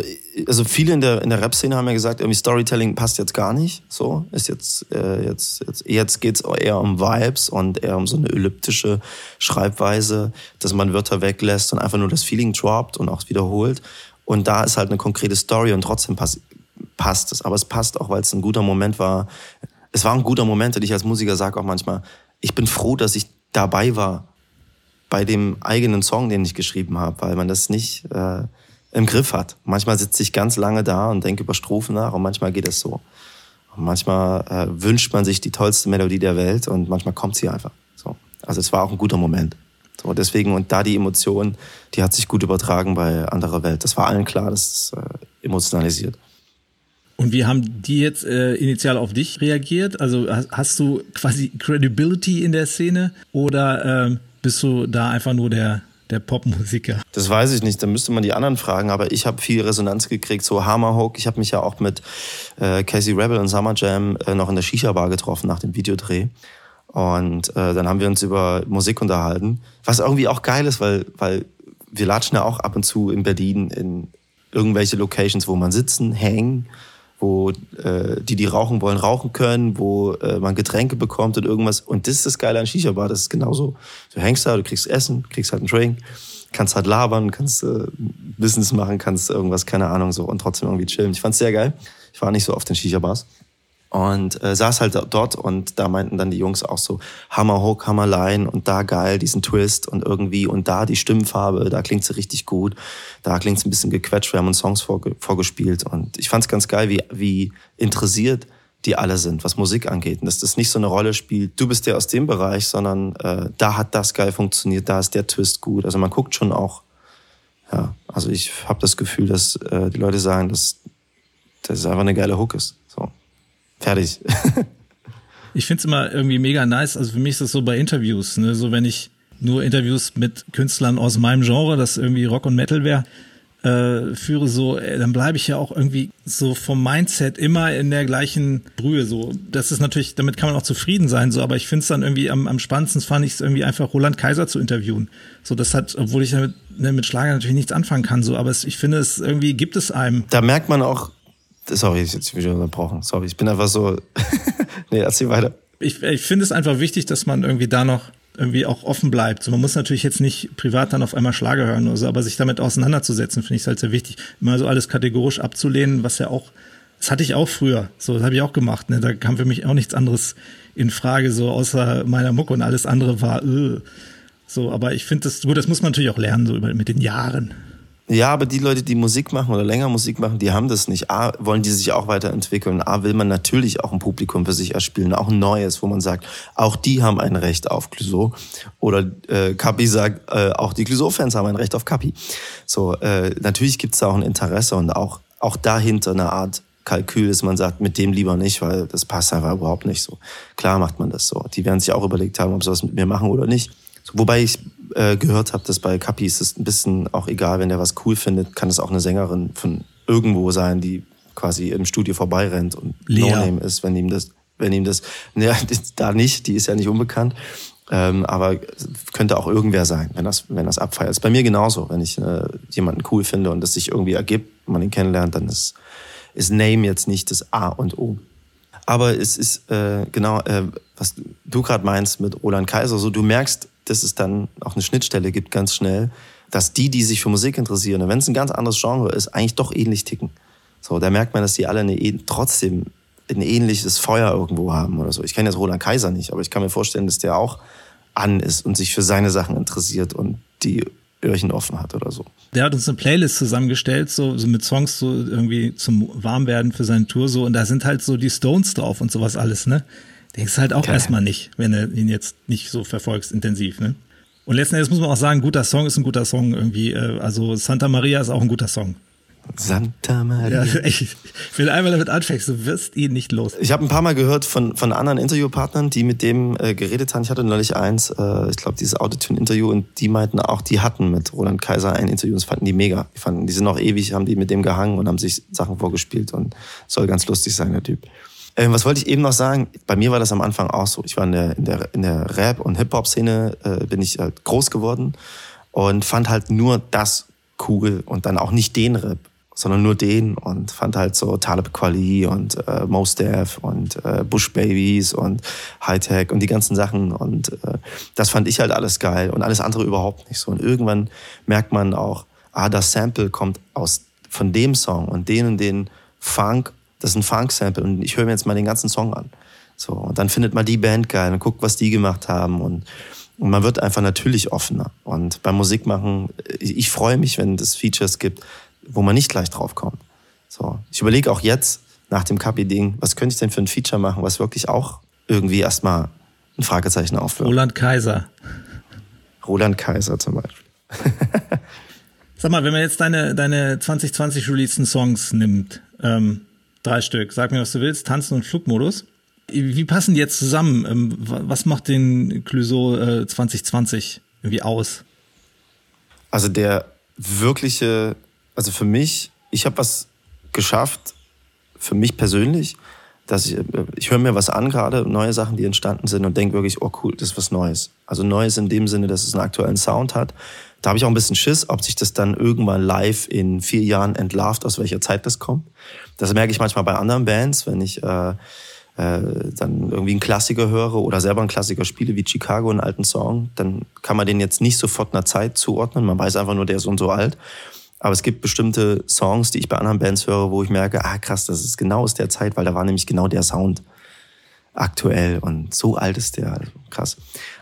also viele in der, in der Rap-Szene haben ja gesagt, irgendwie Storytelling passt jetzt gar nicht. So, ist jetzt, äh, jetzt, jetzt, jetzt geht's eher um Vibes und eher um so eine elliptische Schreibweise, dass man Wörter weglässt und einfach nur das Feeling droppt und auch wiederholt. Und da ist halt eine konkrete Story und trotzdem pass, passt es. Aber es passt auch, weil es ein guter Moment war. Es war ein guter Moment, und ich als Musiker sage auch manchmal, ich bin froh, dass ich dabei war bei dem eigenen Song, den ich geschrieben habe, weil man das nicht äh, im Griff hat. Manchmal sitze ich ganz lange da und denke über Strophen nach und manchmal geht es so. Und manchmal äh, wünscht man sich die tollste Melodie der Welt und manchmal kommt sie einfach. So. Also es war auch ein guter Moment. So, deswegen, und da die Emotion, die hat sich gut übertragen bei anderer Welt. Das war allen klar, dass es äh, emotionalisiert. Und wie haben die jetzt äh, initial auf dich reagiert? Also hast, hast, du quasi Credibility in der Szene oder ähm, bist du da einfach nur der, der Popmusiker? Das weiß ich nicht, da müsste man die anderen fragen, aber ich habe viel Resonanz gekriegt, so Hammerhook. Ich habe mich ja auch mit äh, Casey Rebel und Summer Jam äh, noch in der Shisha-Bar getroffen nach dem Videodreh. Und äh, dann haben wir uns über Musik unterhalten, was irgendwie auch geil ist, weil, weil wir latschen ja auch ab und zu in Berlin in irgendwelche Locations, wo man sitzen, hängen wo äh, die, die rauchen wollen, rauchen können, wo äh, man Getränke bekommt und irgendwas. Und das ist das Geile an Shisha-Bar, das ist genauso. Du hängst da, du kriegst Essen, kriegst halt einen Drink, kannst halt labern, kannst äh, Business machen, kannst irgendwas, keine Ahnung, so und trotzdem irgendwie chillen. Ich fand's sehr geil. Ich war nicht so oft in Shisha-Bars. Und äh, saß halt dort und da meinten dann die Jungs auch so, Hammer Hook, Hammer Line und da geil, diesen Twist und irgendwie und da die Stimmfarbe, da klingt sie richtig gut, da klingt es ein bisschen gequetscht, wir haben uns Songs vorge vorgespielt und ich fand es ganz geil, wie, wie interessiert die alle sind, was Musik angeht. Und dass das nicht so eine Rolle spielt, du bist der aus dem Bereich, sondern äh, da hat das geil funktioniert, da ist der Twist gut. Also man guckt schon auch, ja, also ich habe das Gefühl, dass äh, die Leute sagen, dass das einfach eine geile Hook ist. Fertig. ich finde es immer irgendwie mega nice. Also für mich ist das so bei Interviews, ne? so wenn ich nur Interviews mit Künstlern aus meinem Genre, das irgendwie Rock und Metal wäre, äh, führe, so, äh, dann bleibe ich ja auch irgendwie so vom Mindset immer in der gleichen Brühe. So, das ist natürlich, damit kann man auch zufrieden sein, so, aber ich finde es dann irgendwie am, am spannendsten fand ich es irgendwie einfach Roland Kaiser zu interviewen. So, das hat, obwohl ich damit ne, mit Schlager natürlich nichts anfangen kann, so, aber es, ich finde es irgendwie gibt es einem. Da merkt man auch, Sorry, ich jetzt wieder unterbrochen. Sorry, ich bin einfach so. nee, erzähl weiter. Ich, ich finde es einfach wichtig, dass man irgendwie da noch irgendwie auch offen bleibt. So, man muss natürlich jetzt nicht privat dann auf einmal Schlager hören oder so, aber sich damit auseinanderzusetzen, finde ich halt sehr wichtig. Immer so alles kategorisch abzulehnen, was ja auch, das hatte ich auch früher. So, das habe ich auch gemacht. Ne? Da kam für mich auch nichts anderes in Frage, so außer meiner Mucke und alles andere war, äh. so, aber ich finde das gut, das muss man natürlich auch lernen, so über, mit den Jahren. Ja, aber die Leute, die Musik machen oder länger Musik machen, die haben das nicht. A, wollen die sich auch weiterentwickeln. A, will man natürlich auch ein Publikum für sich erspielen, auch ein neues, wo man sagt, auch die haben ein Recht auf Clouseau. Oder äh, Kapi sagt, äh, auch die Clouseau-Fans haben ein Recht auf Kapi. So, äh, natürlich gibt's da auch ein Interesse und auch, auch dahinter eine Art Kalkül dass man sagt, mit dem lieber nicht, weil das passt einfach überhaupt nicht so. Klar macht man das so. Die werden sich auch überlegt haben, ob sie was mit mir machen oder nicht. Wobei ich äh, gehört habe, dass bei Kapi ist es ein bisschen auch egal, wenn der was cool findet, kann es auch eine Sängerin von irgendwo sein, die quasi im Studio vorbeirennt und No-Name ist, wenn ihm das, wenn ihm das, ne, da nicht, die ist ja nicht unbekannt. Ähm, aber könnte auch irgendwer sein, wenn das, wenn das abfeiert. Ist bei mir genauso. Wenn ich äh, jemanden cool finde und das sich irgendwie ergibt, man ihn kennenlernt, dann ist, ist Name jetzt nicht das A und O. Aber es ist äh, genau, äh, was du gerade meinst mit Roland Kaiser, so du merkst, dass es dann auch eine Schnittstelle gibt ganz schnell, dass die, die sich für Musik interessieren, wenn es ein ganz anderes Genre ist, eigentlich doch ähnlich ticken. So, da merkt man, dass die alle eine, trotzdem ein ähnliches Feuer irgendwo haben oder so. Ich kenne jetzt Roland Kaiser nicht, aber ich kann mir vorstellen, dass der auch an ist und sich für seine Sachen interessiert und die Öhrchen offen hat oder so. Der hat uns eine Playlist zusammengestellt, so, so mit Songs so irgendwie zum Warmwerden für seine Tour so und da sind halt so die Stones drauf und sowas alles, ne? Denkst halt auch okay. erstmal nicht, wenn du ihn jetzt nicht so verfolgst intensiv, ne? Und letzten Endes muss man auch sagen, guter Song ist ein guter Song irgendwie. Äh, also Santa Maria ist auch ein guter Song. Santa Maria. Ja, ich, du einmal damit anfängst, du wirst ihn nicht los. Ich habe ein paar Mal gehört von, von anderen Interviewpartnern, die mit dem äh, geredet haben. Ich hatte neulich eins, äh, ich glaube, dieses Autotune-Interview und die meinten auch, die hatten mit Roland Kaiser ein Interview und das fanden die mega. Die fanden, die sind noch ewig, haben die mit dem gehangen und haben sich Sachen vorgespielt und soll ganz lustig sein, der Typ. Ähm, was wollte ich eben noch sagen? Bei mir war das am Anfang auch so. Ich war in der, in der, in der Rap- und Hip-Hop-Szene, äh, bin ich halt groß geworden und fand halt nur das cool und dann auch nicht den Rap, sondern nur den und fand halt so Talib Kweli und äh, Mos Def und äh, Bush Babies und Hightech und die ganzen Sachen und äh, das fand ich halt alles geil und alles andere überhaupt nicht so. Und irgendwann merkt man auch, ah, das Sample kommt aus von dem Song und den und den Funk das ist ein Funk-Sample und ich höre mir jetzt mal den ganzen Song an. So, und dann findet man die Band geil und guckt, was die gemacht haben und, und man wird einfach natürlich offener. Und beim Musikmachen, ich, ich freue mich, wenn es Features gibt, wo man nicht gleich drauf kommt. So, ich überlege auch jetzt, nach dem Kapi-Ding, was könnte ich denn für ein Feature machen, was wirklich auch irgendwie erstmal ein Fragezeichen aufwirft. Roland Kaiser. Roland Kaiser zum Beispiel. Sag mal, wenn man jetzt deine, deine 2020 releaseden Songs nimmt, ähm, drei Stück, sag mir, was du willst, Tanzen und Flugmodus. Wie passen die jetzt zusammen? Ähm, was macht den Clouseau äh, 2020 irgendwie aus? Also der wirkliche, also für mich, ich habe was geschafft, für mich persönlich, dass ich, äh, ich höre mir was an gerade, neue Sachen, die entstanden sind und denke wirklich, oh cool, das ist was Neues. Also Neues in dem Sinne, dass es einen aktuellen Sound hat. Da habe ich auch ein bisschen Schiss, ob sich das dann irgendwann live in vier Jahren entlarvt, aus welcher Zeit das kommt. Das merke ich manchmal bei anderen Bands, wenn ich äh, äh, dann irgendwie einen Klassiker höre oder selber einen Klassiker spiele, wie Chicago, einen alten Song, dann kann man den jetzt nicht sofort einer Zeit zuordnen. Man weiß einfach nur, der ist und so alt. Aber es gibt bestimmte Songs, die ich bei anderen Bands höre, wo ich merke, ah krass, das ist genau aus der Zeit, weil da war nämlich genau der Sound aktuell und so alt ist der, also krass.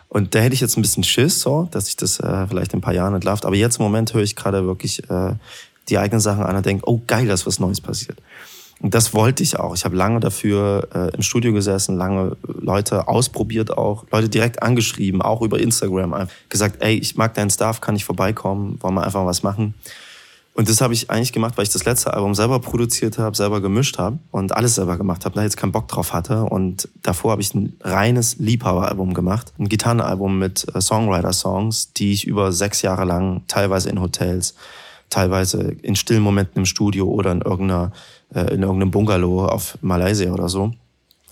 Und da hätte ich jetzt ein bisschen Schiss, so, dass ich das äh, vielleicht in ein paar Jahren entlarvt. Aber jetzt im Moment höre ich gerade wirklich äh, die eigenen Sachen an und denke, oh geil, dass was Neues passiert. Und das wollte ich auch. Ich habe lange dafür äh, im Studio gesessen, lange Leute ausprobiert auch, Leute direkt angeschrieben, auch über Instagram, gesagt, ey, ich mag deinen Stuff, kann ich vorbeikommen, wollen wir einfach was machen. Und das habe ich eigentlich gemacht, weil ich das letzte Album selber produziert habe, selber gemischt habe und alles selber gemacht habe, da jetzt keinen Bock drauf hatte. Und davor habe ich ein reines Liebhaberalbum gemacht, ein Gitarrenalbum mit äh, Songwriter-Songs, die ich über sechs Jahre lang teilweise in Hotels, teilweise in stillen Momenten im Studio oder in irgendeiner äh, in irgendeinem Bungalow auf Malaysia oder so.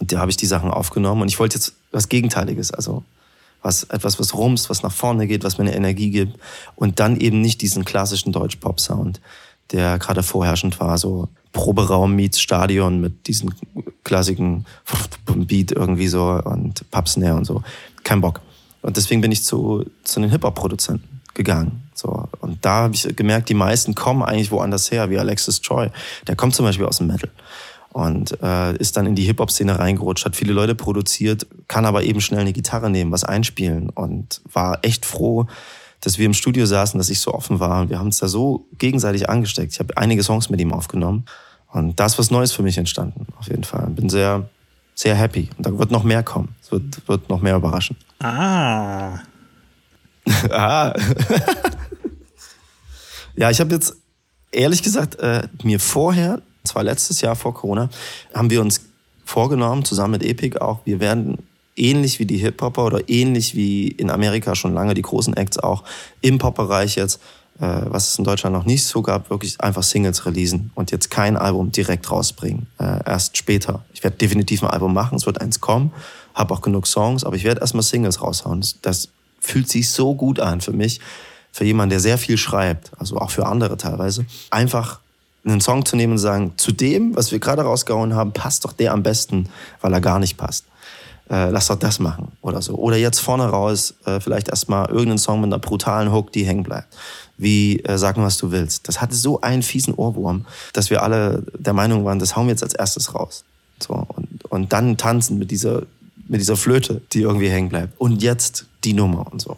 Und da habe ich die Sachen aufgenommen und ich wollte jetzt was Gegenteiliges, also was etwas, was rumst, was nach vorne geht, was mir eine Energie gibt und dann eben nicht diesen klassischen Deutsch-Pop-Sound, der gerade vorherrschend war, so Proberaum meets Stadion mit diesem klassischen Beat irgendwie so und Pubsnare und so. Kein Bock. Und deswegen bin ich zu, zu den Hip-Hop-Produzenten gegangen. So. Und da habe ich gemerkt, die meisten kommen eigentlich woanders her, wie Alexis Troy. Der kommt zum Beispiel aus dem Metal und äh, ist dann in die Hip-Hop-Szene reingerutscht, hat viele Leute produziert, kann aber eben schnell eine Gitarre nehmen, was einspielen und war echt froh, dass wir im Studio saßen, dass ich so offen war und wir haben uns da so gegenseitig angesteckt. Ich habe einige Songs mit ihm aufgenommen und da ist was Neues für mich entstanden, auf jeden Fall. Bin sehr, sehr happy und da wird noch mehr kommen. Es wird, wird noch mehr überraschen. Ah. ah. ja, ich habe jetzt ehrlich gesagt äh, mir vorher zwar letztes Jahr vor Corona, haben wir uns vorgenommen, zusammen mit Epic auch, wir werden ähnlich wie die Hip-Hopper oder ähnlich wie in Amerika schon lange die großen Acts auch im Pop-Bereich jetzt, äh, was es in Deutschland noch nicht so gab, wirklich einfach Singles releasen und jetzt kein Album direkt rausbringen. Äh, erst später. Ich werde definitiv ein Album machen, es wird eins kommen, habe auch genug Songs, aber ich werde erstmal Singles raushauen. Das, das fühlt sich so gut an für mich, für jemanden, der sehr viel schreibt, also auch für andere teilweise. Einfach einen Song zu nehmen und sagen, zu dem, was wir gerade rausgehauen haben, passt doch der am besten, weil er gar nicht passt. Äh, lass doch das machen oder so. Oder jetzt vorne raus äh, vielleicht erstmal irgendeinen Song mit einer brutalen Hook, die hängen bleibt. Wie äh, Sag was du willst. Das hatte so einen fiesen Ohrwurm, dass wir alle der Meinung waren, das hauen wir jetzt als erstes raus. So, und, und dann tanzen mit dieser, mit dieser Flöte, die irgendwie hängen bleibt. Und jetzt die Nummer und so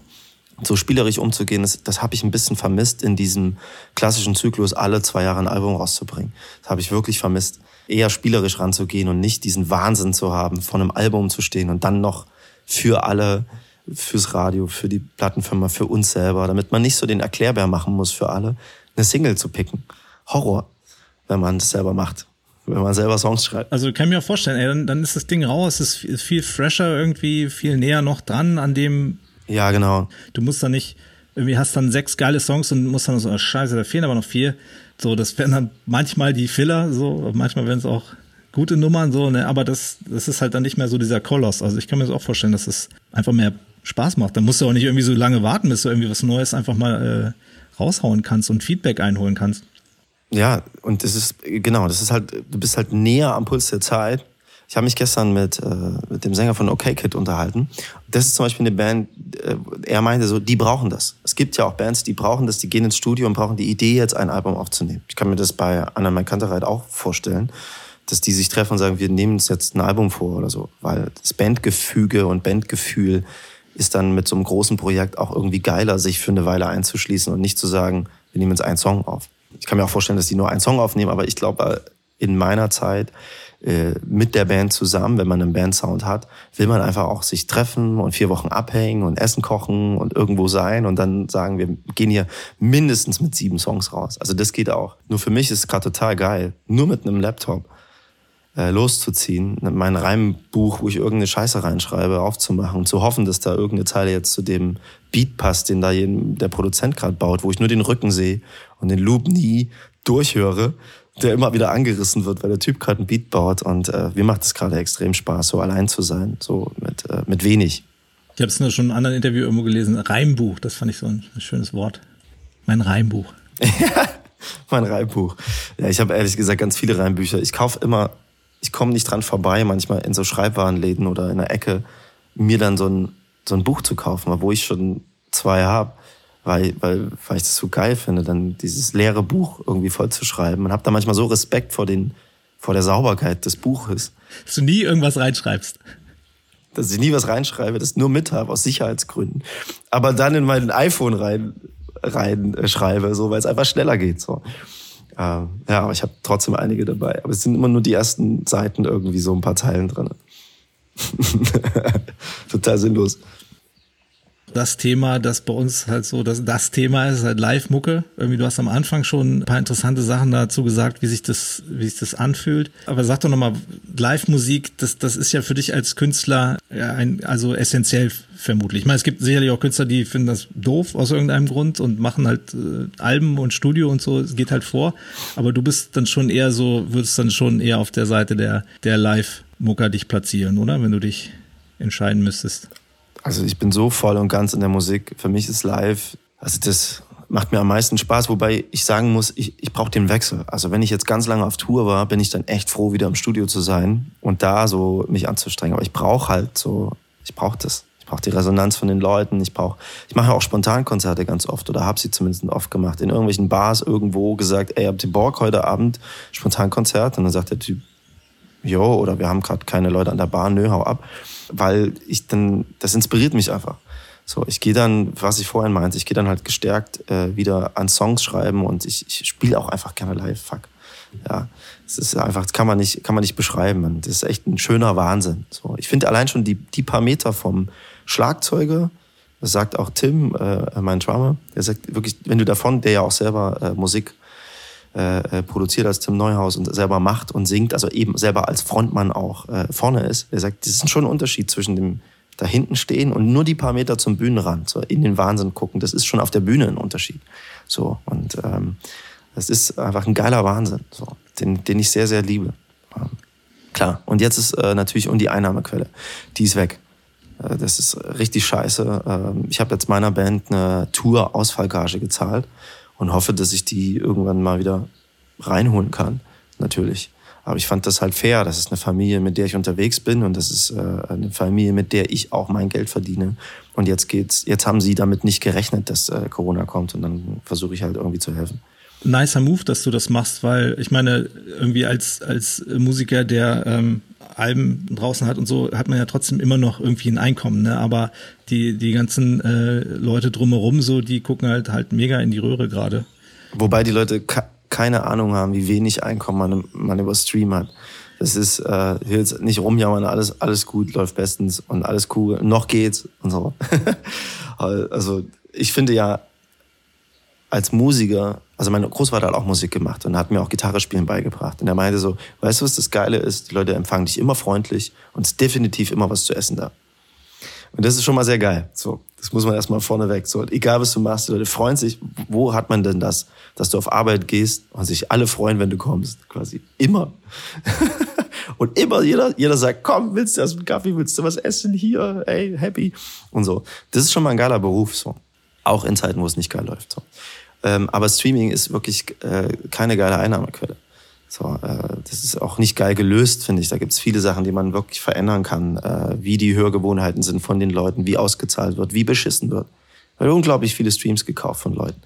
so spielerisch umzugehen, das, das habe ich ein bisschen vermisst in diesem klassischen Zyklus, alle zwei Jahre ein Album rauszubringen. Das habe ich wirklich vermisst. Eher spielerisch ranzugehen und nicht diesen Wahnsinn zu haben, vor einem Album zu stehen und dann noch für alle, fürs Radio, für die Plattenfirma, für uns selber, damit man nicht so den Erklärbär machen muss für alle, eine Single zu picken. Horror, wenn man es selber macht wenn man selber Songs schreibt. Also kann mir auch vorstellen, ey, dann, dann ist das Ding raus, ist viel fresher irgendwie, viel näher noch dran an dem ja, genau. Du musst dann nicht, irgendwie hast dann sechs geile Songs und musst dann so, oh, scheiße, da fehlen aber noch vier. So, das wären dann manchmal die Filler, so, manchmal werden es auch gute Nummern, so, ne, aber das, das ist halt dann nicht mehr so dieser Koloss. Also ich kann mir das auch vorstellen, dass es einfach mehr Spaß macht. Da musst du auch nicht irgendwie so lange warten, bis du irgendwie was Neues einfach mal äh, raushauen kannst und Feedback einholen kannst. Ja, und das ist, genau, das ist halt, du bist halt näher am Puls der Zeit ich habe mich gestern mit, äh, mit dem Sänger von OK Kid unterhalten. Das ist zum Beispiel eine Band, äh, er meinte so, die brauchen das. Es gibt ja auch Bands, die brauchen das, die gehen ins Studio und brauchen die Idee, jetzt ein Album aufzunehmen. Ich kann mir das bei Anna Kantereit auch vorstellen, dass die sich treffen und sagen, wir nehmen uns jetzt ein Album vor oder so. Weil das Bandgefüge und Bandgefühl ist dann mit so einem großen Projekt auch irgendwie geiler, sich für eine Weile einzuschließen und nicht zu sagen, wir nehmen jetzt einen Song auf. Ich kann mir auch vorstellen, dass die nur einen Song aufnehmen, aber ich glaube, in meiner Zeit äh, mit der Band zusammen, wenn man einen Bandsound hat, will man einfach auch sich treffen und vier Wochen abhängen und Essen kochen und irgendwo sein und dann sagen, wir gehen hier mindestens mit sieben Songs raus. Also das geht auch. Nur für mich ist es gerade total geil, nur mit einem Laptop äh, loszuziehen, mein Reimbuch, wo ich irgendeine Scheiße reinschreibe, aufzumachen und zu hoffen, dass da irgendeine Zeile jetzt zu dem Beat passt, den da der Produzent gerade baut, wo ich nur den Rücken sehe und den Loop nie durchhöre, der immer wieder angerissen wird, weil der Typ gerade einen Beat baut und äh, mir macht es gerade extrem Spaß, so allein zu sein, so mit, äh, mit wenig. Ich habe es nur schon in einem anderen Interview irgendwo gelesen, Reimbuch, das fand ich so ein schönes Wort. Mein Reimbuch. mein Reimbuch. Ja, ich habe ehrlich gesagt ganz viele Reimbücher. Ich kaufe immer ich komme nicht dran vorbei, manchmal in so Schreibwarenläden oder in der Ecke, mir dann so ein, so ein Buch zu kaufen, wo ich schon zwei habe, weil, weil, weil ich das so geil finde, dann dieses leere Buch irgendwie voll zu schreiben. Man hat da manchmal so Respekt vor, den, vor der Sauberkeit des Buches. Dass du nie irgendwas reinschreibst. Dass ich nie was reinschreibe, das nur mit habe, aus Sicherheitsgründen. Aber dann in mein iPhone rein, rein äh, schreibe, so, weil es einfach schneller geht. So. Ähm, ja, aber ich habe trotzdem einige dabei. Aber es sind immer nur die ersten Seiten irgendwie so ein paar Zeilen drin. Total sinnlos das Thema, das bei uns halt so, das, das Thema ist halt Live-Mucke. Irgendwie, du hast am Anfang schon ein paar interessante Sachen dazu gesagt, wie sich das, wie sich das anfühlt. Aber sag doch nochmal, Live-Musik, das, das ist ja für dich als Künstler ein, also essentiell vermutlich. Ich meine, es gibt sicherlich auch Künstler, die finden das doof aus irgendeinem Grund und machen halt äh, Alben und Studio und so, es geht halt vor. Aber du bist dann schon eher so, würdest dann schon eher auf der Seite der, der Live-Mucker dich platzieren, oder? Wenn du dich entscheiden müsstest. Also ich bin so voll und ganz in der Musik. Für mich ist live, also das macht mir am meisten Spaß, wobei ich sagen muss, ich, ich brauche den Wechsel. Also wenn ich jetzt ganz lange auf Tour war, bin ich dann echt froh, wieder im Studio zu sein und da so mich anzustrengen. Aber ich brauche halt so, ich brauche das. Ich brauche die Resonanz von den Leuten. Ich brauche, ich mache auch Spontankonzerte ganz oft oder habe sie zumindest oft gemacht. In irgendwelchen Bars irgendwo gesagt, ey, habt ihr Bock heute Abend Spontankonzert? Und dann sagt der Typ, jo, oder wir haben gerade keine Leute an der Bar, nö, hau ab weil ich dann, das inspiriert mich einfach. So, ich gehe dann, was ich vorhin meinte, ich gehe dann halt gestärkt äh, wieder an Songs schreiben und ich, ich spiele auch einfach gerne live. Fuck. Ja, es ist einfach, das kann man nicht, kann man nicht beschreiben. Das ist echt ein schöner Wahnsinn. So, ich finde allein schon die, die paar Meter vom Schlagzeuger, das sagt auch Tim, äh, mein Drummer, der sagt wirklich, wenn du davon, der ja auch selber äh, Musik äh, äh, produziert als Tim Neuhaus und selber macht und singt, also eben selber als Frontmann auch äh, vorne ist. Er sagt, das ist schon ein Unterschied zwischen dem da hinten stehen und nur die paar Meter zum Bühnenrand, so in den Wahnsinn gucken. Das ist schon auf der Bühne ein Unterschied. So und ähm, das ist einfach ein geiler Wahnsinn, so den, den ich sehr sehr liebe. Ähm, klar. Und jetzt ist äh, natürlich und die Einnahmequelle, die ist weg. Äh, das ist richtig scheiße. Ähm, ich habe jetzt meiner Band eine Tour-Ausfallgage gezahlt und hoffe, dass ich die irgendwann mal wieder reinholen kann, natürlich. Aber ich fand das halt fair. Das ist eine Familie, mit der ich unterwegs bin und das ist äh, eine Familie, mit der ich auch mein Geld verdiene. Und jetzt geht's, jetzt haben sie damit nicht gerechnet, dass äh, Corona kommt und dann versuche ich halt irgendwie zu helfen. Nicer Move, dass du das machst, weil ich meine, irgendwie als, als Musiker, der ähm, Alben draußen hat und so, hat man ja trotzdem immer noch irgendwie ein Einkommen, ne? Aber die, die ganzen äh, Leute drumherum, so, die gucken halt halt mega in die Röhre gerade. Wobei die Leute keine Ahnung haben, wie wenig Einkommen man, man über Stream hat. Das ist äh, jetzt nicht rumjammern, alles, alles gut, läuft bestens und alles cool, noch geht's und so. also ich finde ja, als Musiker, also mein Großvater hat auch Musik gemacht und hat mir auch Gitarre spielen beigebracht. Und er meinte so, weißt du, was das Geile ist? Die Leute empfangen dich immer freundlich und es ist definitiv immer was zu essen da. Und das ist schon mal sehr geil. So, das muss man erstmal vorneweg. So, egal was du machst, die Leute freuen sich. Wo hat man denn das, dass du auf Arbeit gehst und sich alle freuen, wenn du kommst? Quasi immer. und immer jeder, jeder sagt, komm, willst du erst einen Kaffee, willst du was essen hier? Ey, happy. Und so. Das ist schon mal ein geiler Beruf, so. Auch in Zeiten, wo es nicht geil läuft, so. Ähm, aber Streaming ist wirklich äh, keine geile Einnahmequelle. So, äh, das ist auch nicht geil gelöst, finde ich. Da gibt es viele Sachen, die man wirklich verändern kann, äh, wie die Hörgewohnheiten sind von den Leuten, wie ausgezahlt wird, wie beschissen wird. Weil unglaublich viele Streams gekauft von Leuten.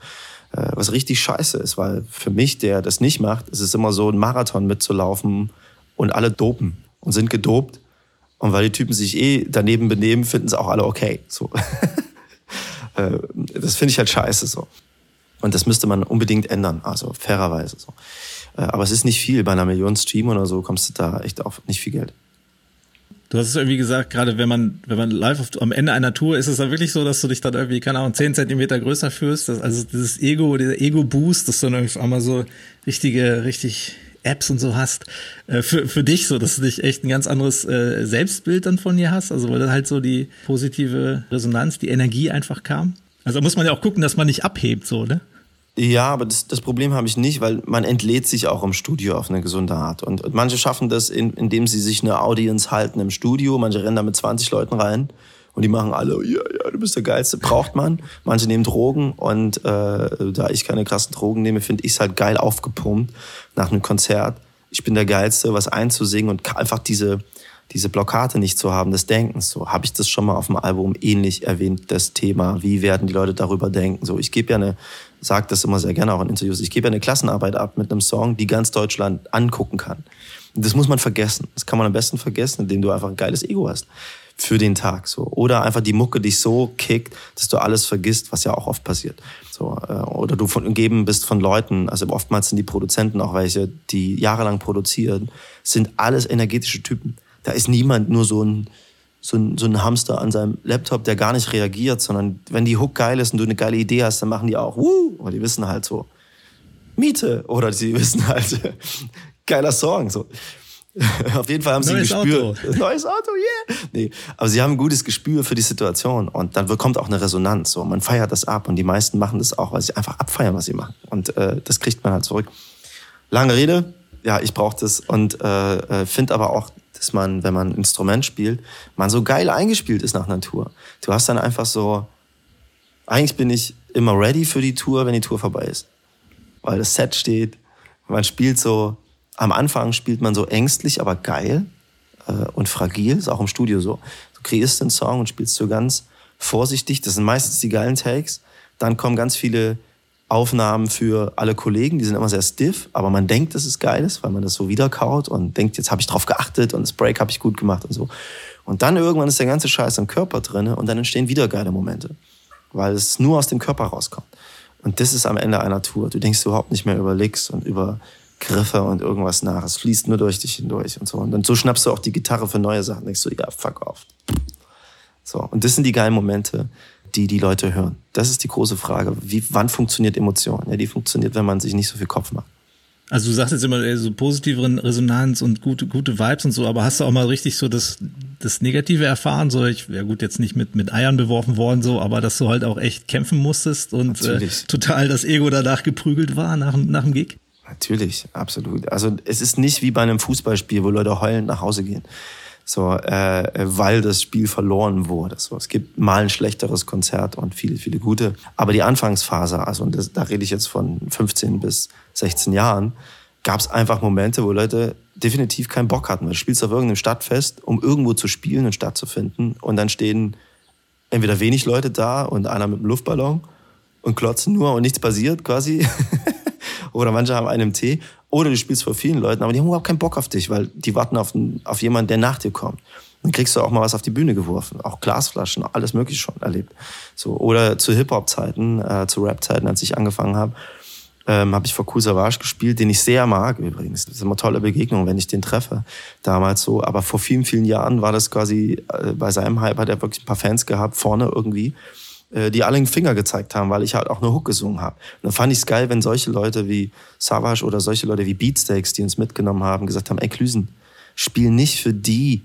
Äh, was richtig scheiße ist, weil für mich, der das nicht macht, ist es immer so, ein Marathon mitzulaufen und alle dopen und sind gedopt. Und weil die Typen sich eh daneben benehmen, finden es auch alle okay. So. Äh, das finde ich halt scheiße so. Und das müsste man unbedingt ändern, also fairerweise so. Äh, aber es ist nicht viel. Bei einer Million Stream oder so kommst du da echt auf nicht viel Geld. Du hast es irgendwie gesagt, gerade wenn man, wenn man live auf, am Ende einer Tour ist es dann wirklich so, dass du dich dann irgendwie, keine Ahnung, zehn Zentimeter größer fühlst. Dass, also dieses Ego, dieser Ego-Boost, dass du dann auf einmal so richtige, richtig Apps und so hast, äh, für, für dich so, dass du dich echt ein ganz anderes äh, Selbstbild dann von dir hast. Also weil dann halt so die positive Resonanz, die Energie einfach kam. Also muss man ja auch gucken, dass man nicht abhebt, so, ne? Ja, aber das, das Problem habe ich nicht, weil man entlädt sich auch im Studio auf eine gesunde Art. Und, und manche schaffen das, in, indem sie sich eine Audience halten im Studio. Manche rennen da mit 20 Leuten rein und die machen alle, ja, ja, du bist der Geilste, braucht man. Manche nehmen Drogen und äh, da ich keine krassen Drogen nehme, finde ich es halt geil aufgepumpt nach einem Konzert. Ich bin der Geilste, was einzusingen und einfach diese, diese Blockade nicht zu haben des Denkens. So habe ich das schon mal auf dem Album ähnlich erwähnt, das Thema. Wie werden die Leute darüber denken? So, ich gebe ja eine sage das immer sehr gerne auch in Interviews, ich gebe eine Klassenarbeit ab mit einem Song, die ganz Deutschland angucken kann. Das muss man vergessen. Das kann man am besten vergessen, indem du einfach ein geiles Ego hast für den Tag so oder einfach die Mucke dich so kickt, dass du alles vergisst, was ja auch oft passiert. So äh, oder du von, umgeben bist von Leuten, also oftmals sind die Produzenten auch welche, die jahrelang produzieren, sind alles energetische Typen. Da ist niemand nur so ein so ein, so ein Hamster an seinem Laptop, der gar nicht reagiert, sondern wenn die Hook geil ist und du eine geile Idee hast, dann machen die auch, wuh, und die wissen halt so, Miete, oder sie wissen halt, geiler Song, so. Auf jeden Fall haben sie ein Gespür. Auto. Neues Auto, yeah. Nee, aber sie haben ein gutes Gespür für die Situation und dann kommt auch eine Resonanz. So, man feiert das ab und die meisten machen das auch, weil sie einfach abfeiern, was sie machen. Und äh, das kriegt man halt zurück. Lange Rede, ja, ich brauche das und äh, äh finde aber auch dass man, wenn man ein Instrument spielt, man so geil eingespielt ist nach Natur. Du hast dann einfach so, eigentlich bin ich immer ready für die Tour, wenn die Tour vorbei ist. Weil das Set steht, man spielt so, am Anfang spielt man so ängstlich, aber geil äh, und fragil, ist auch im Studio so. Du kreierst den Song und spielst so ganz vorsichtig, das sind meistens die geilen Takes. Dann kommen ganz viele Aufnahmen für alle Kollegen, die sind immer sehr stiff, aber man denkt, dass es geil ist, weil man das so wiederkaut und denkt, jetzt habe ich drauf geachtet und das Break habe ich gut gemacht und so. Und dann irgendwann ist der ganze Scheiß im Körper drin und dann entstehen wieder geile Momente, weil es nur aus dem Körper rauskommt. Und das ist am Ende einer Tour. Du denkst überhaupt nicht mehr über Licks und über Griffe und irgendwas nach. Es fließt nur durch dich hindurch und so. Und dann so schnappst du auch die Gitarre für neue Sachen. Denkst du, ja, fuck off. So. Und das sind die geilen Momente, die die Leute hören? Das ist die große Frage. Wie, wann funktioniert Emotion? Ja, die funktioniert, wenn man sich nicht so viel Kopf macht. Also du sagst jetzt immer so positiveren Resonanz und gute, gute Vibes und so, aber hast du auch mal richtig so das, das Negative erfahren? So, ich wäre gut jetzt nicht mit, mit Eiern beworfen worden, so, aber dass du halt auch echt kämpfen musstest und äh, total das Ego danach geprügelt war nach, nach dem Gig? Natürlich, absolut. Also es ist nicht wie bei einem Fußballspiel, wo Leute heulend nach Hause gehen so, äh, weil das Spiel verloren wurde. So, es gibt mal ein schlechteres Konzert und viele, viele gute. Aber die Anfangsphase, also und das, da rede ich jetzt von 15 bis 16 Jahren, gab es einfach Momente, wo Leute definitiv keinen Bock hatten. Du spielst auf irgendeinem Stadtfest, um irgendwo zu spielen und stattzufinden. Und dann stehen entweder wenig Leute da und einer mit einem Luftballon und klotzen nur und nichts passiert quasi. Oder manche haben einen Tee. Oder du spielst vor vielen Leuten, aber die haben überhaupt keinen Bock auf dich, weil die warten auf, auf jemanden, der nach dir kommt. Dann kriegst du auch mal was auf die Bühne geworfen. Auch Glasflaschen, alles mögliche schon erlebt. So, oder zu Hip-Hop-Zeiten, äh, zu Rap-Zeiten, als ich angefangen habe, ähm, habe ich vor Cool Savage gespielt, den ich sehr mag übrigens. Das ist immer tolle Begegnung, wenn ich den treffe. Damals so. Aber vor vielen, vielen Jahren war das quasi, äh, bei seinem Hype hat er wirklich ein paar Fans gehabt, vorne irgendwie. Äh, die alle einen Finger gezeigt haben, weil ich halt auch eine Hook gesungen habe. Und dann fand ich es geil, wenn solche Leute wie Savage oder solche Leute wie Beatsteaks, die uns mitgenommen haben, gesagt haben, ey Klüsen, spiel nicht für die,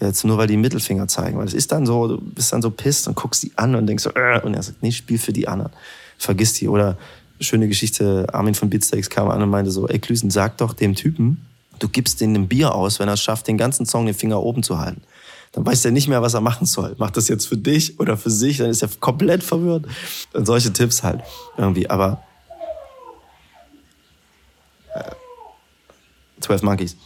jetzt nur weil die Mittelfinger zeigen. Weil es ist dann so, du bist dann so pisst und guckst die an und denkst so, äh, und er sagt, nee, spiel für die anderen. Vergiss die. Oder schöne Geschichte, Armin von Beatsteaks kam an und meinte so, ey Klüsen, sag doch dem Typen, du gibst denen ein Bier aus, wenn er es schafft, den ganzen Song den Finger oben zu halten dann weiß er nicht mehr, was er machen soll. Macht das jetzt für dich oder für sich, dann ist er komplett verwirrt. Und solche Tipps halt irgendwie. Aber äh, 12 Monkeys.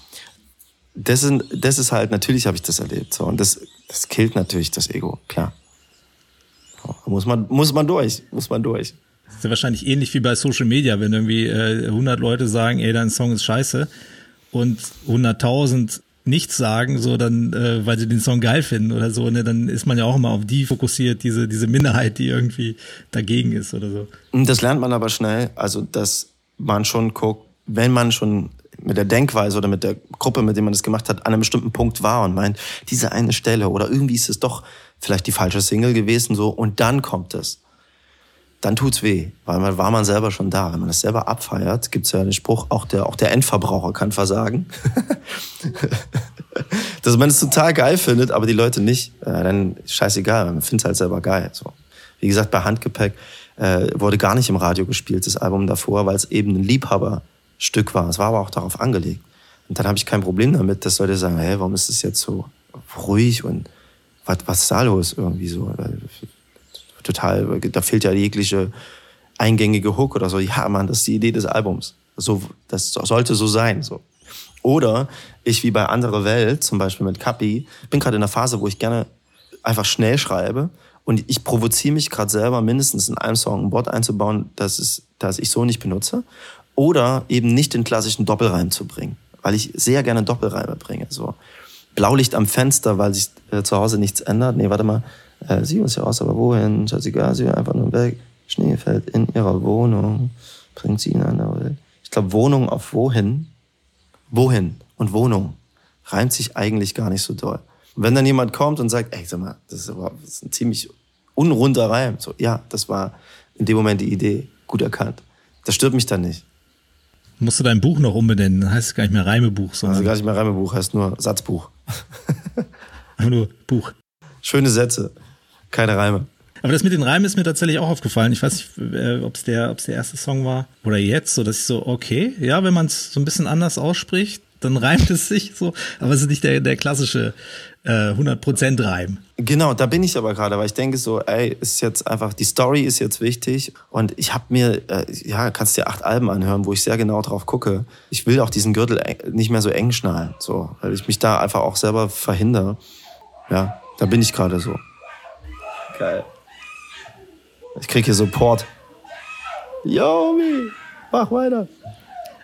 Das, sind, das ist halt, natürlich habe ich das erlebt. So, und das, das killt natürlich das Ego, klar. Muss, man, muss man durch, muss man durch. Das ist ja wahrscheinlich ähnlich wie bei Social Media, wenn irgendwie äh, 100 Leute sagen, ey, dein Song ist scheiße und 100.000 nichts sagen, so dann, äh, weil sie den Song geil finden oder so, ne, dann ist man ja auch immer auf die fokussiert, diese, diese Minderheit, die irgendwie dagegen ist oder so. Das lernt man aber schnell, also dass man schon guckt, wenn man schon mit der Denkweise oder mit der Gruppe, mit der man das gemacht hat, an einem bestimmten Punkt war und meint, diese eine Stelle oder irgendwie ist es doch vielleicht die falsche Single gewesen so und dann kommt es. Dann tut's weh, weil man war man selber schon da. Wenn man das selber abfeiert, gibt's ja den Spruch, auch der, auch der Endverbraucher kann versagen. Dass man es total geil findet, aber die Leute nicht, äh, dann scheißegal, man findet halt selber geil. So. Wie gesagt, bei Handgepäck äh, wurde gar nicht im Radio gespielt, das Album davor, weil es eben ein Liebhaberstück war. Es war aber auch darauf angelegt. Und dann habe ich kein Problem damit, dass Leute sagen, hey, warum ist das jetzt so ruhig und was, was ist da los irgendwie so? Total, da fehlt ja jegliche eingängige Hook oder so. Ja, Mann, das ist die Idee des Albums. So, das sollte so sein. So. Oder ich wie bei Andere Welt, zum Beispiel mit Kapi, bin gerade in einer Phase, wo ich gerne einfach schnell schreibe und ich provoziere mich gerade selber, mindestens in einem Song ein Wort einzubauen, das, ist, das ich so nicht benutze. Oder eben nicht den klassischen Doppelreim zu bringen, weil ich sehr gerne Doppelreime bringe. So Blaulicht am Fenster, weil sich äh, zu Hause nichts ändert. Nee, warte mal. Äh, sie uns ja aus, aber wohin? Scheißegal, sie einfach nur weg. Schnee fällt in ihrer Wohnung, bringt sie in eine Welt. Ich glaube, Wohnung auf wohin wohin und Wohnung reimt sich eigentlich gar nicht so doll. Und wenn dann jemand kommt und sagt, ey, sag mal, das ist, aber, das ist ein ziemlich unrunder Reim. So, ja, das war in dem Moment die Idee. Gut erkannt. Das stört mich dann nicht. Musst du dein Buch noch umbenennen? Dann heißt es gar nicht mehr Reimebuch, sondern. Also gar nicht mehr Reimebuch, heißt nur Satzbuch. Einfach nur Buch. Schöne Sätze, keine Reime. Aber das mit den Reimen ist mir tatsächlich auch aufgefallen. Ich weiß nicht, äh, ob es der, ob's der erste Song war oder jetzt, so dass ich so, okay, ja, wenn man es so ein bisschen anders ausspricht, dann reimt es sich so, aber es ist nicht der, der klassische äh, 100% Reim. Genau, da bin ich aber gerade, weil ich denke so, ey, ist jetzt einfach, die Story ist jetzt wichtig und ich habe mir, äh, ja, kannst dir acht Alben anhören, wo ich sehr genau drauf gucke. Ich will auch diesen Gürtel nicht mehr so eng schnallen, so, weil ich mich da einfach auch selber verhindere. Ja, da bin ich gerade so. Geil. Ich krieg hier Support. Yo, mach weiter.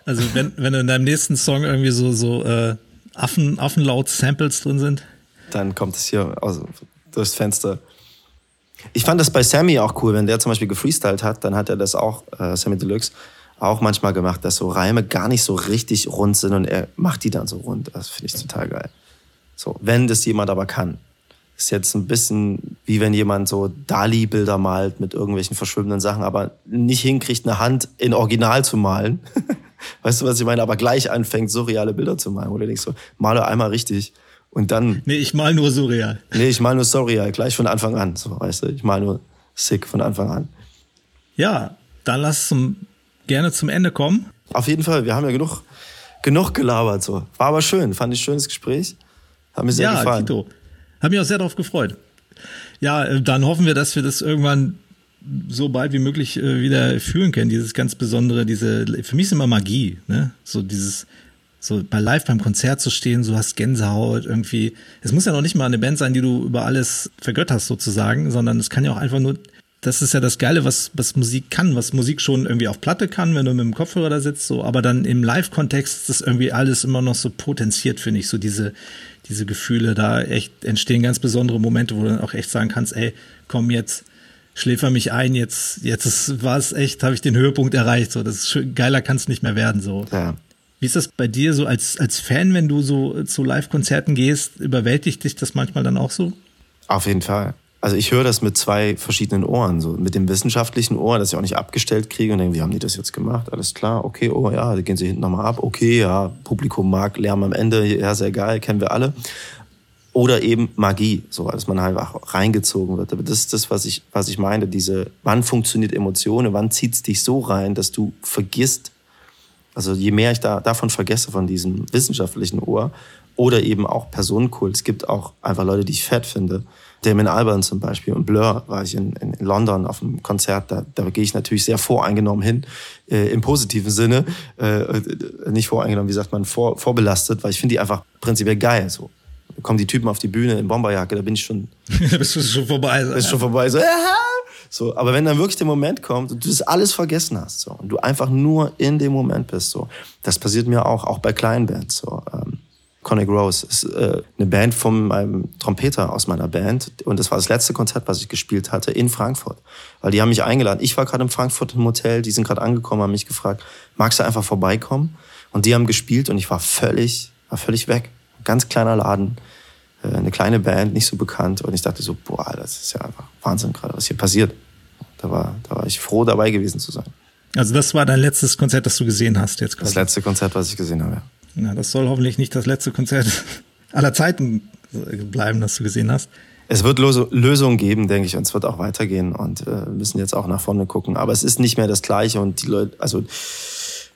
Also wenn, wenn in deinem nächsten Song irgendwie so, so äh, Affen, Affenlaut-Samples drin sind. Dann kommt es hier aus, durchs Fenster. Ich fand das bei Sammy auch cool, wenn der zum Beispiel gefreestylt hat, dann hat er das auch, äh, Sammy Deluxe, auch manchmal gemacht, dass so Reime gar nicht so richtig rund sind und er macht die dann so rund. Das finde ich total geil. So, wenn das jemand aber kann. Ist jetzt ein bisschen wie wenn jemand so Dali-Bilder malt mit irgendwelchen verschwimmenden Sachen, aber nicht hinkriegt, eine Hand in Original zu malen. weißt du, was ich meine? Aber gleich anfängt, surreale Bilder zu malen. Oder denkst so, male einmal richtig und dann. Nee, ich mal nur surreal. Nee, ich mal nur surreal, gleich von Anfang an. So, weißt du, ich mal nur sick von Anfang an. Ja, dann lass zum, gerne zum Ende kommen. Auf jeden Fall, wir haben ja genug, genug gelabert. So. War aber schön, fand ich schönes Gespräch. Hat mir sehr ja, gefallen. Tito. Hat mich auch sehr darauf gefreut. Ja, äh, dann hoffen wir, dass wir das irgendwann so bald wie möglich äh, wieder fühlen können. Dieses ganz besondere, diese, für mich ist immer Magie, ne? So dieses, so bei live beim Konzert zu stehen, so hast Gänsehaut irgendwie. Es muss ja noch nicht mal eine Band sein, die du über alles vergötterst sozusagen, sondern es kann ja auch einfach nur, das ist ja das Geile, was, was Musik kann, was Musik schon irgendwie auf Platte kann, wenn du mit dem Kopfhörer da sitzt, so, aber dann im Live-Kontext ist das irgendwie alles immer noch so potenziert, finde ich, so diese, diese Gefühle, da echt entstehen ganz besondere Momente, wo du dann auch echt sagen kannst, ey, komm jetzt, schläfer mich ein, jetzt, jetzt war es echt, habe ich den Höhepunkt erreicht. So, das ist schön, geiler kann es nicht mehr werden. So. Ja. Wie ist das bei dir so als, als Fan, wenn du so zu Live-Konzerten gehst? Überwältigt dich das manchmal dann auch so? Auf jeden Fall also ich höre das mit zwei verschiedenen Ohren. So mit dem wissenschaftlichen Ohr, das ich auch nicht abgestellt kriege und denke, wie haben die das jetzt gemacht? Alles klar, okay, oh ja, da gehen sie hinten nochmal ab. Okay, ja, Publikum mag Lärm am Ende, ja, sehr geil, kennen wir alle. Oder eben Magie, so dass man halt auch reingezogen wird. Aber das ist das, was ich, was ich meine, diese, wann funktioniert Emotionen, wann zieht's dich so rein, dass du vergisst, also je mehr ich da, davon vergesse, von diesem wissenschaftlichen Ohr, oder eben auch Personenkult. Es gibt auch einfach Leute, die ich fett finde, Damon Albarn zum Beispiel und Blur war ich in, in, London auf einem Konzert. Da, da gehe ich natürlich sehr voreingenommen hin, äh, im positiven Sinne. Äh, nicht voreingenommen, wie sagt man, vor, vorbelastet, weil ich finde die einfach prinzipiell geil. So da kommen die Typen auf die Bühne in Bomberjacke, da bin ich schon. da bist du schon vorbei. So, bist ja. schon vorbei. So, ja. so, aber wenn dann wirklich der Moment kommt und du das alles vergessen hast, so, und du einfach nur in dem Moment bist, so, das passiert mir auch, auch bei kleinen Bands, so. Ähm, Conic Rose ist äh, eine Band von meinem Trompeter aus meiner Band. Und das war das letzte Konzert, was ich gespielt hatte in Frankfurt. Weil die haben mich eingeladen. Ich war gerade in Frankfurt im Hotel, die sind gerade angekommen, haben mich gefragt, magst du einfach vorbeikommen? Und die haben gespielt und ich war völlig, war völlig weg. Ganz kleiner Laden, äh, eine kleine Band, nicht so bekannt. Und ich dachte so, boah, das ist ja einfach Wahnsinn gerade, was hier passiert. Da war, da war ich froh, dabei gewesen zu sein. Also das war dein letztes Konzert, das du gesehen hast jetzt quasi. Das letzte Konzert, was ich gesehen habe. Na, das soll hoffentlich nicht das letzte Konzert aller Zeiten bleiben, das du gesehen hast. Es wird Lösungen geben, denke ich, und es wird auch weitergehen und äh, müssen jetzt auch nach vorne gucken. Aber es ist nicht mehr das Gleiche und die Leute, also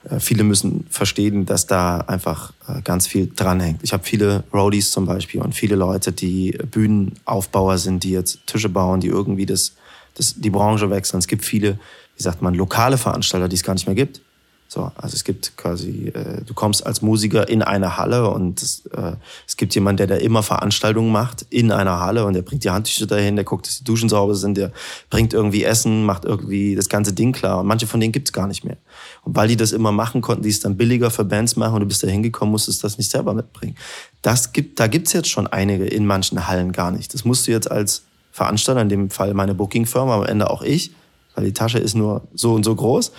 äh, viele müssen verstehen, dass da einfach äh, ganz viel dranhängt. Ich habe viele Roadies zum Beispiel und viele Leute, die Bühnenaufbauer sind, die jetzt Tische bauen, die irgendwie das, das, die Branche wechseln. Es gibt viele, wie sagt man, lokale Veranstalter, die es gar nicht mehr gibt. So, also es gibt quasi, äh, du kommst als Musiker in eine Halle und äh, es gibt jemanden, der da immer Veranstaltungen macht in einer Halle und der bringt die Handtücher dahin, der guckt, dass die Duschen sauber sind, der bringt irgendwie Essen, macht irgendwie das ganze Ding klar. Und manche von denen gibt's gar nicht mehr. Und weil die das immer machen, konnten die es dann billiger für Bands machen und du bist da hingekommen, musstest das nicht selber mitbringen. Das gibt, da gibt's jetzt schon einige in manchen Hallen gar nicht. Das musst du jetzt als Veranstalter, in dem Fall meine Booking-Firma, am Ende auch ich, weil die Tasche ist nur so und so groß,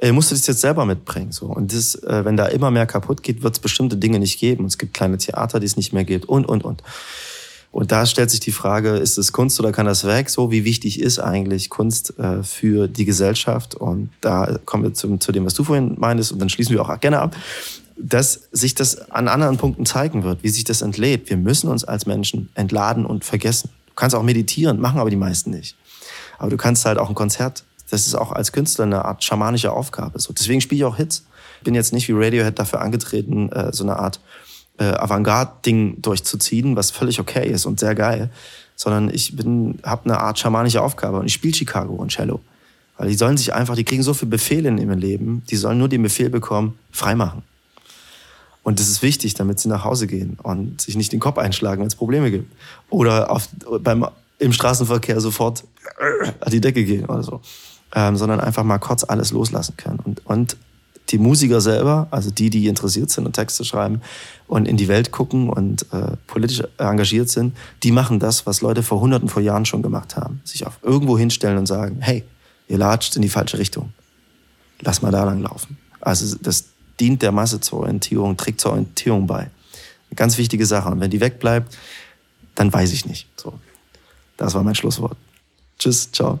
äh, musst du das jetzt selber mitbringen. So. Und das, äh, wenn da immer mehr kaputt geht, wird es bestimmte Dinge nicht geben. es gibt kleine Theater, die es nicht mehr gibt und, und, und. Und da stellt sich die Frage, ist es Kunst oder kann das weg? So, wie wichtig ist eigentlich Kunst äh, für die Gesellschaft? Und da kommen wir zum, zu dem, was du vorhin meintest, und dann schließen wir auch gerne ab, dass sich das an anderen Punkten zeigen wird, wie sich das entlädt. Wir müssen uns als Menschen entladen und vergessen. Du kannst auch meditieren, machen aber die meisten nicht. Aber du kannst halt auch ein Konzert das ist auch als Künstler eine Art schamanische Aufgabe. So, deswegen spiele ich auch Hits. Bin jetzt nicht wie Radiohead dafür angetreten, äh, so eine Art äh, Avantgarde-Ding durchzuziehen, was völlig okay ist und sehr geil, sondern ich bin, habe eine Art schamanische Aufgabe und ich spiele Chicago und Cello. Weil die sollen sich einfach, die kriegen so viele Befehle in ihrem Leben, die sollen nur den Befehl bekommen, freimachen. Und das ist wichtig, damit sie nach Hause gehen und sich nicht den Kopf einschlagen, wenn es Probleme gibt. Oder auf, beim, im Straßenverkehr sofort an die Decke gehen oder so ähm, sondern einfach mal kurz alles loslassen können. Und, und die Musiker selber, also die, die interessiert sind und Texte schreiben und in die Welt gucken und äh, politisch engagiert sind, die machen das, was Leute vor Hunderten vor Jahren schon gemacht haben. Sich auf irgendwo hinstellen und sagen, hey, ihr latscht in die falsche Richtung. Lass mal da lang laufen. Also das dient der Masse zur Orientierung, trägt zur Orientierung bei. Eine ganz wichtige Sache. Und wenn die wegbleibt, dann weiß ich nicht. So, das war mein Schlusswort. Tschüss, ciao.